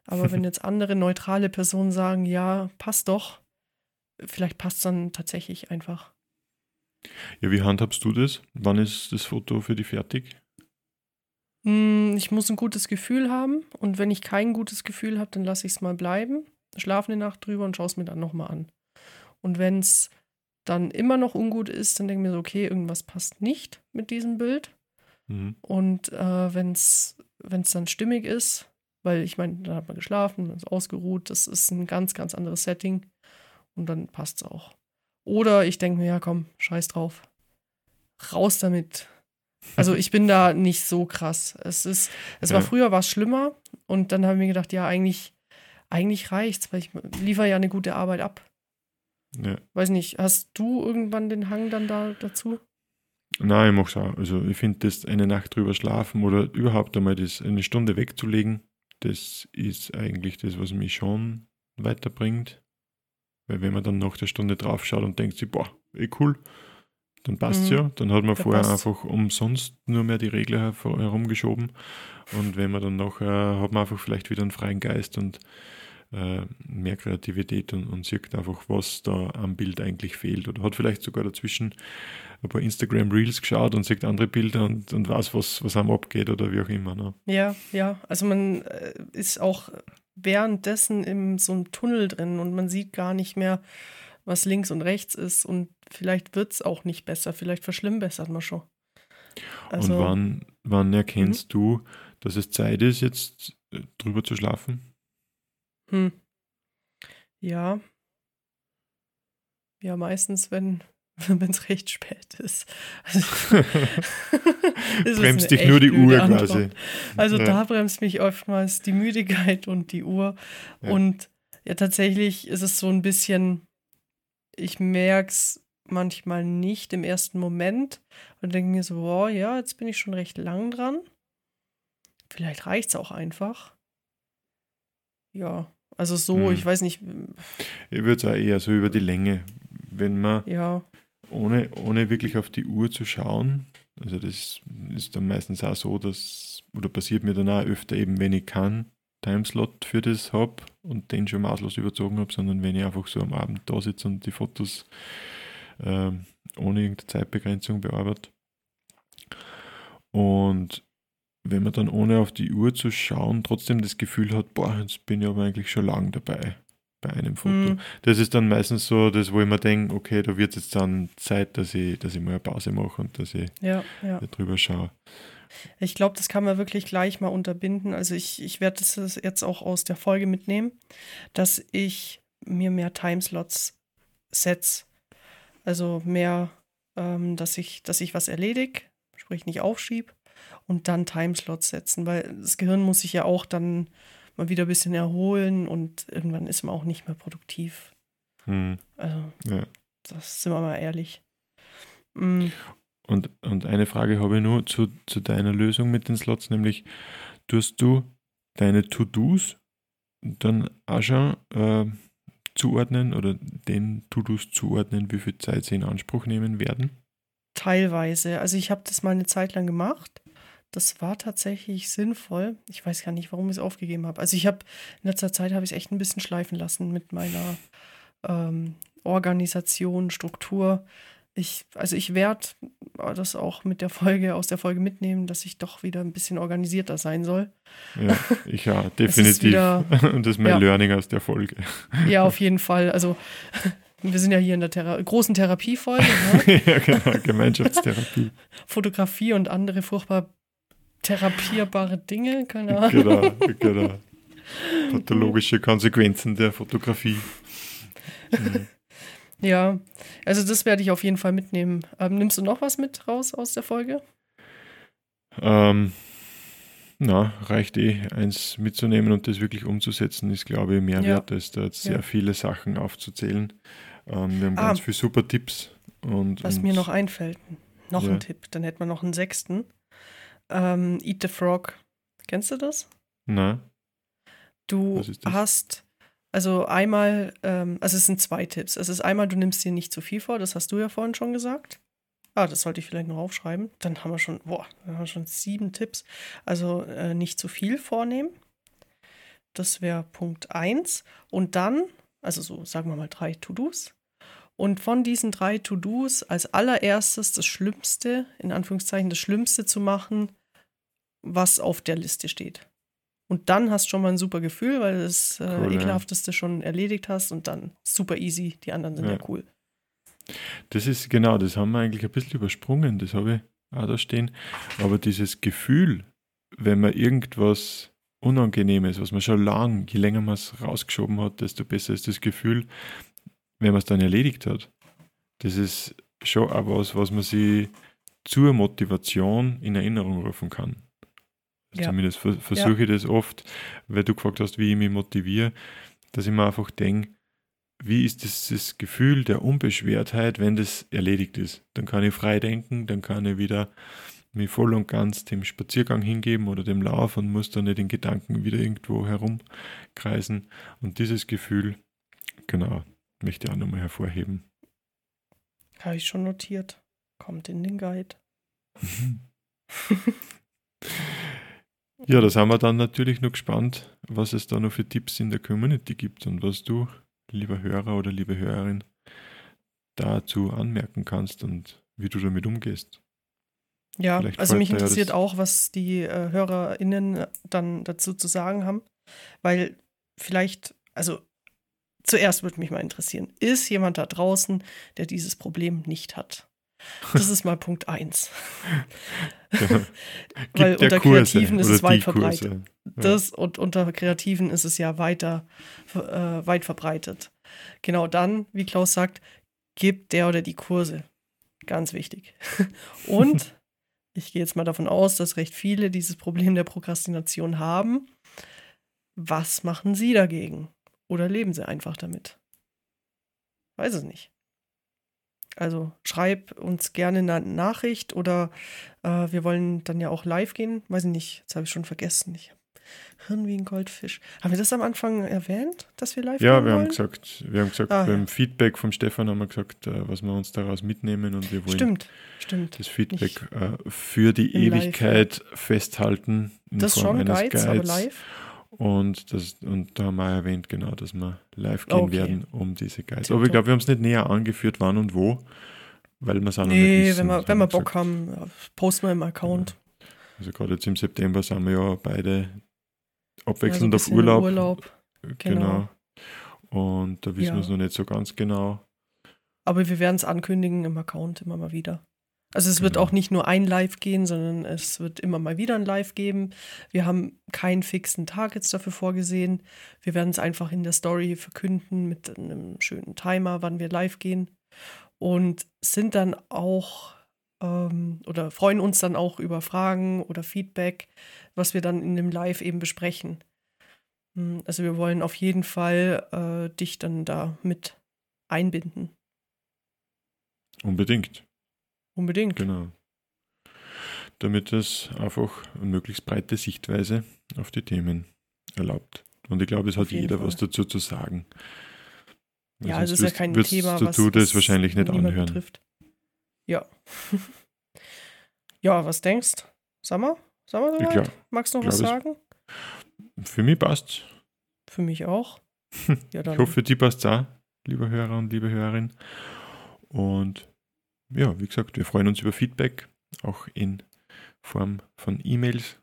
aber wenn jetzt andere neutrale Personen sagen, ja, passt doch, vielleicht passt es dann tatsächlich einfach. Ja, wie handhabst du das? Wann ist das Foto für dich fertig? Hm, ich muss ein gutes Gefühl haben und wenn ich kein gutes Gefühl habe, dann lasse ich es mal bleiben, schlafe eine Nacht drüber und schaue es mir dann nochmal an. Und wenn es dann immer noch ungut ist, dann denke ich mir so, okay, irgendwas passt nicht mit diesem Bild. Mhm. Und äh, wenn es dann stimmig ist, weil ich meine, dann hat man geschlafen, man ist ausgeruht, das ist ein ganz, ganz anderes Setting und dann passt es auch. Oder ich denke mir, ja komm, scheiß drauf. Raus damit. Also ich bin da nicht so krass. Es ist, es ja. war früher was schlimmer und dann habe ich mir gedacht, ja, eigentlich, eigentlich reicht's, weil ich liefere ja eine gute Arbeit ab. Ja. Weiß nicht, hast du irgendwann den Hang dann da dazu? Nein, ich mache es auch. Also ich finde, das eine Nacht drüber schlafen oder überhaupt einmal das eine Stunde wegzulegen, das ist eigentlich das, was mich schon weiterbringt. Weil wenn man dann nach der Stunde drauf schaut und denkt sich, boah, eh cool, dann passt Mhm. ja. Dann hat man Ja, vorher passt. einfach umsonst nur mehr die Regler herumgeschoben. Und wenn man dann nachher, hat man einfach vielleicht wieder einen freien Geist und äh, mehr Kreativität und, und sieht einfach, was da am Bild eigentlich fehlt. Oder hat vielleicht sogar dazwischen ein paar Instagram Reels geschaut und sieht andere Bilder und, und weiß, was, was einem abgeht oder wie auch immer. Ne? Ja, ja. Also man äh, ist auch währenddessen in so einem Tunnel drin und man sieht gar nicht mehr, was links und rechts ist. Und vielleicht wird es auch nicht besser. Vielleicht verschlimmbessert man schon. Also, und wann, wann erkennst du, dass es Zeit ist, jetzt äh, drüber zu schlafen? hm. Ja. Ja, meistens, wenn es recht spät ist. Also, ist Bremst dich nur die Uhr Antwort. quasi. Also Ja. da bremst mich oftmals die Müdigkeit und die Uhr. Ja. Und ja, tatsächlich ist es so ein bisschen, ich merke es manchmal nicht im ersten Moment und denke mir so, wow, ja, jetzt bin ich schon recht lang dran. Vielleicht reicht es auch einfach. Ja, also so, Hm. ich weiß nicht, Ich würde es auch eher so über die Länge, wenn man ja, ohne, ohne wirklich auf die Uhr zu schauen, also das ist dann meistens auch so, dass, oder passiert mir dann auch öfter eben, wenn ich keinen Timeslot für das habe und den schon maßlos überzogen habe, sondern wenn ich einfach so am Abend da sitze und die Fotos ähm, ohne irgendeine Zeitbegrenzung bearbeite. Und wenn man dann ohne auf die Uhr zu schauen trotzdem das Gefühl hat, boah, jetzt bin ich aber eigentlich schon lang dabei bei einem Foto. hm, Das ist dann meistens so das, wo ich mir denke, okay, da wird jetzt dann Zeit, dass ich, dass ich mal eine Pause mache und dass ich ja, ja. drüber schaue. Ich glaube, das kann man wirklich gleich mal unterbinden. Also ich, ich werde das jetzt auch aus der Folge mitnehmen, dass ich mir mehr Timeslots setze. Also mehr, ähm, dass, ich, dass ich was erledige, sprich nicht aufschieb und dann Timeslots setzen, weil das Gehirn muss sich ja auch dann mal wieder ein bisschen erholen und irgendwann ist man auch nicht mehr produktiv. Hm, Also ja. das sind wir mal ehrlich. Mm, Und, und eine Frage habe ich nur zu, zu deiner Lösung mit den Slots, nämlich tust du deine To-Dos dann auch schon äh, zuordnen oder den To-Dos zuordnen, wie viel Zeit sie in Anspruch nehmen werden? Teilweise. Also ich habe das mal eine Zeit lang gemacht. Das war tatsächlich sinnvoll. Ich weiß gar nicht, warum ich es aufgegeben habe. Also ich habe in letzter Zeit habe ich es echt ein bisschen schleifen lassen mit meiner ähm, Organisation, Struktur. Ich, also ich werde das auch mit der Folge, aus der Folge mitnehmen, dass ich doch wieder ein bisschen organisierter sein soll. Ja, ich ja, definitiv. wieder- und das ist mein ja. Learning aus der Folge. Ja, auf jeden Fall. Also wir sind ja hier in der Thera großen Therapiefolge. Ne? ja, genau, Gemeinschaftstherapie. Fotografie und andere furchtbar therapierbare Dinge, keine Ahnung. genau, genau. Pathologische Konsequenzen der Fotografie. Mhm. Ja, also das werde ich auf jeden Fall mitnehmen. Ähm, nimmst du noch was mit raus aus der Folge? Ähm, na, reicht eh, eins mitzunehmen und das wirklich umzusetzen, ist, glaube ich, mehr Ja. wert, als da jetzt sehr Ja. viele Sachen aufzuzählen. Ähm, wir haben Ah. ganz viele super Tipps. Und, Was und mir noch einfällt. Noch Ja. ein Tipp, dann hätten wir noch einen sechsten. Ähm, Eat the Frog. Kennst du das? Na, Du hast, also einmal, ähm, also es sind zwei Tipps. Es ist einmal, du nimmst dir nicht zu viel vor, das hast du ja vorhin schon gesagt. Ah, das sollte ich vielleicht noch aufschreiben. Dann haben wir schon, boah, dann haben wir schon sieben Tipps. Also äh, nicht zu viel vornehmen. Das wäre Punkt eins. Und dann, also so sagen wir mal drei To-Dos. Und von diesen drei To-Dos als allererstes das Schlimmste, in Anführungszeichen das Schlimmste zu machen, was auf der Liste steht. Und dann hast du schon mal ein super Gefühl, weil du das äh, Cool, ja. Ekelhafteste schon erledigt hast und dann super easy. Die anderen sind ja, Ja. cool. das ist genau, das haben wir eigentlich ein bisschen übersprungen, das habe ich auch da stehen. Aber dieses Gefühl, wenn man irgendwas Unangenehmes, was man schon lang, je länger man es rausgeschoben hat, desto besser ist das Gefühl, wenn man es dann erledigt hat. Das ist schon auch was, was man sich zur Motivation in Erinnerung rufen kann. Ja. Zumindest ver versuche ich das oft, weil du gefragt hast, wie ich mich motiviere, dass ich mir einfach denke, wie ist das, das Gefühl der Unbeschwertheit, wenn das erledigt ist? Dann kann ich frei denken, dann kann ich wieder mich voll und ganz dem Spaziergang hingeben oder dem Lauf und muss dann nicht in Gedanken wieder irgendwo herumkreisen. Und dieses Gefühl, genau, möchte ich auch nochmal hervorheben. Habe ich schon notiert. Kommt in den Guide. ja, da sind wir dann natürlich noch gespannt, was es da noch für Tipps in der Community gibt und was du, lieber Hörer oder liebe Hörerin, dazu anmerken kannst und wie du damit umgehst. Ja, Vielleicht also mich ja interessiert das- auch, was die äh, HörerInnen dann dazu zu sagen haben. Weil vielleicht, also zuerst würde mich mal interessieren, ist jemand da draußen, der dieses Problem nicht hat? Das ist mal Punkt eins. Gibt Weil ja unter Kurse Kreativen ist es weit verbreitet. Kurse. Das und unter Kreativen ist es ja weiter äh, weit verbreitet. Genau dann, wie Klaus sagt, gibt der oder die Kurse. Ganz wichtig. Und ich gehe jetzt mal davon aus, dass recht viele dieses Problem der Prokrastination haben. Was machen Sie dagegen? Oder leben Sie einfach damit? Weiß es nicht. Also schreib uns gerne eine Nachricht oder äh, wir wollen dann ja auch live gehen. Weiß ich nicht, jetzt habe ich schon vergessen. Ich Hirn wie ein Goldfisch. Haben wir das am Anfang erwähnt, dass wir live Ja, gehen wir haben gesagt, wir haben gesagt, Ah, beim ja. Feedback vom Stefan haben wir gesagt, äh, was wir uns daraus mitnehmen und wir wollen Stimmt, stimmt. das Feedback äh, für die im Live, Ewigkeit festhalten in Das Form schon, eines Guides, aber live. Und, das, und da haben wir auch erwähnt, genau, dass wir live gehen Okay. werden um diese. Tipptopp. Aber ich glaube, wir haben es nicht näher angeführt, wann und wo, weil wir es auch noch nicht Nee, wissen. wenn wir, wenn wir Bock gesagt. haben, ja, posten wir im Account. Also gerade jetzt im September sind wir ja beide abwechselnd Ja, auf Urlaub. Urlaub. Genau. genau. Und da wissen Ja. wir es noch nicht so ganz genau. Aber wir werden es ankündigen im Account immer mal wieder. Also es wird Genau. auch nicht nur ein Live gehen, sondern es wird immer mal wieder ein Live geben. Wir haben keinen fixen Tag jetzt dafür vorgesehen. Wir werden es einfach in der Story verkünden mit einem schönen Timer, wann wir live gehen. Und sind dann auch ähm, oder freuen uns dann auch über Fragen oder Feedback, was wir dann in dem Live eben besprechen. Hm, Also wir wollen auf jeden Fall äh, dich dann da mit einbinden. Unbedingt, Unbedingt. genau. Damit es einfach eine möglichst breite Sichtweise auf die Themen erlaubt. Und ich glaube, es hat jeder Fall. was dazu zu sagen. Weil Ja, sonst es ist ja kein Thema, du was, du das wahrscheinlich nicht anhören. betrifft. Ja. ja, was denkst? Sag mal, sag mal soweit? glaub- Magst du noch was sagen? Für mich passt Für mich auch. Ja, Ich hoffe, für dich passt es auch, lieber Hörer und liebe Hörerin. Und ja, wie gesagt, wir freuen uns über Feedback, auch in Form von E-Mails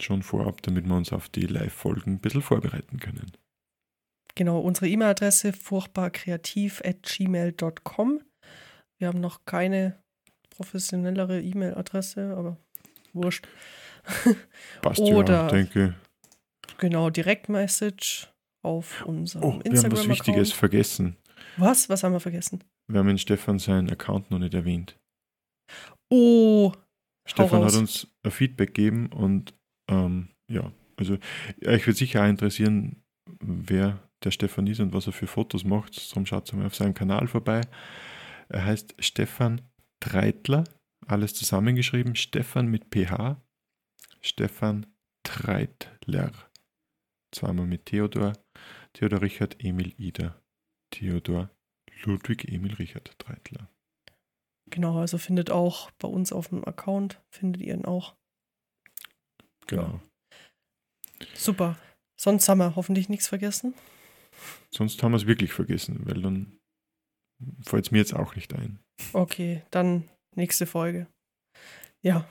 schon vorab, damit wir uns auf die Live-Folgen ein bisschen vorbereiten können. genau unsere E-Mail-Adresse furchtbarkreativ.gmail.com. Wir haben noch keine professionellere E-Mail-Adresse, aber wurscht. Passt Oder- ja, denke. Genau, Direktmessage auf unserem Oh, wir haben was. Wichtiges vergessen. Was? Was haben wir vergessen? Wir haben in Stefan seinen Account noch nicht erwähnt. Oh, Stefan hat uns ein Feedback gegeben und ähm, ja, also euch wird sicher auch interessieren, wer der Stefan ist und was er für Fotos macht. Darum schaut mal auf seinem Kanal vorbei. Er heißt Stefan Treitler, alles zusammengeschrieben. Stefan mit PH. Stefan Treitler. Zweimal mit Theodor. Theodor Richard Emil Ida. Theodor Ludwig Emil Richard Treitler. Genau, also findet auch bei uns auf dem Account, findet ihr ihn auch. Genau. Super. Sonst haben wir hoffentlich nichts vergessen. Sonst haben wir es wirklich vergessen, weil dann fällt es mir jetzt auch nicht ein. Okay, dann nächste Folge. Ja,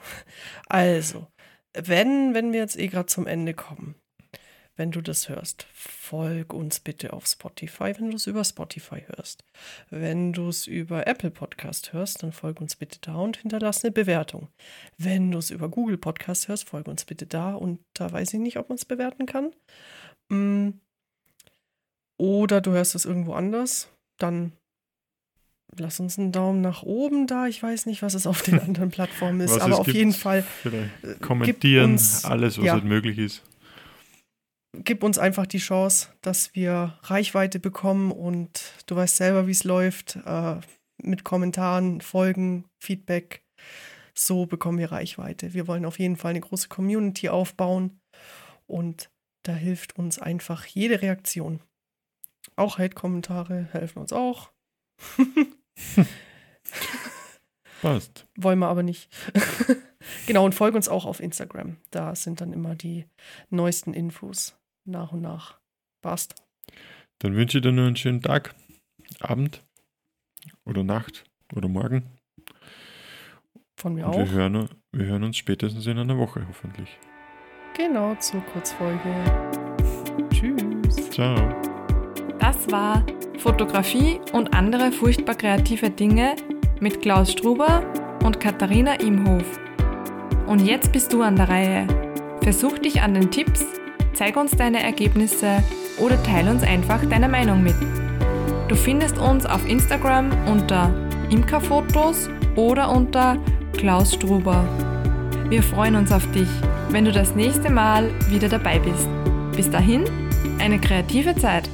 also, wenn, wenn wir jetzt eh gerade zum Ende kommen, wenn du das hörst, folg uns bitte auf Spotify, wenn du es über Spotify hörst. Wenn du es über Apple Podcast hörst, dann folg uns bitte da und hinterlass eine Bewertung. Wenn du es über Google Podcast hörst, folg uns bitte da und da weiß ich nicht, ob man es bewerten kann. Mm. Oder du hörst es irgendwo anders, dann lass uns einen Daumen nach oben da. Ich weiß nicht, was es auf den anderen Plattformen ist, Was aber auf jeden Fall äh, kommentieren, uns, alles, was ja. halt möglich ist. Gib uns einfach die Chance, dass wir Reichweite bekommen und du weißt selber, wie es läuft. Äh, mit Kommentaren, Folgen, Feedback. So bekommen wir Reichweite. Wir wollen auf jeden Fall eine große Community aufbauen und da hilft uns einfach jede Reaktion. Auch Hate-Kommentare helfen uns auch. Passt. Wollen wir aber nicht. genau, und folge uns auch auf Instagram. Da sind dann immer die neuesten Infos nach und nach. Passt. Dann wünsche ich dir nur einen schönen Tag, Abend oder Nacht oder Morgen. Von mir Und auch. wir hören, wir hören uns spätestens in einer Woche hoffentlich. Genau, zur Kurzfolge. Tschüss. Ciao. Das war Fotografie und andere furchtbar kreative Dinge mit Klaus Struber und Katharina Imhof. Und jetzt bist du an der Reihe. Versuch dich an den Tipps, zeig uns deine Ergebnisse oder teile uns einfach deine Meinung mit. Du findest uns auf Instagram unter Imkerfotos oder unter Klaus Struber. Wir freuen uns auf dich, wenn du das nächste Mal wieder dabei bist. Bis dahin, eine kreative Zeit.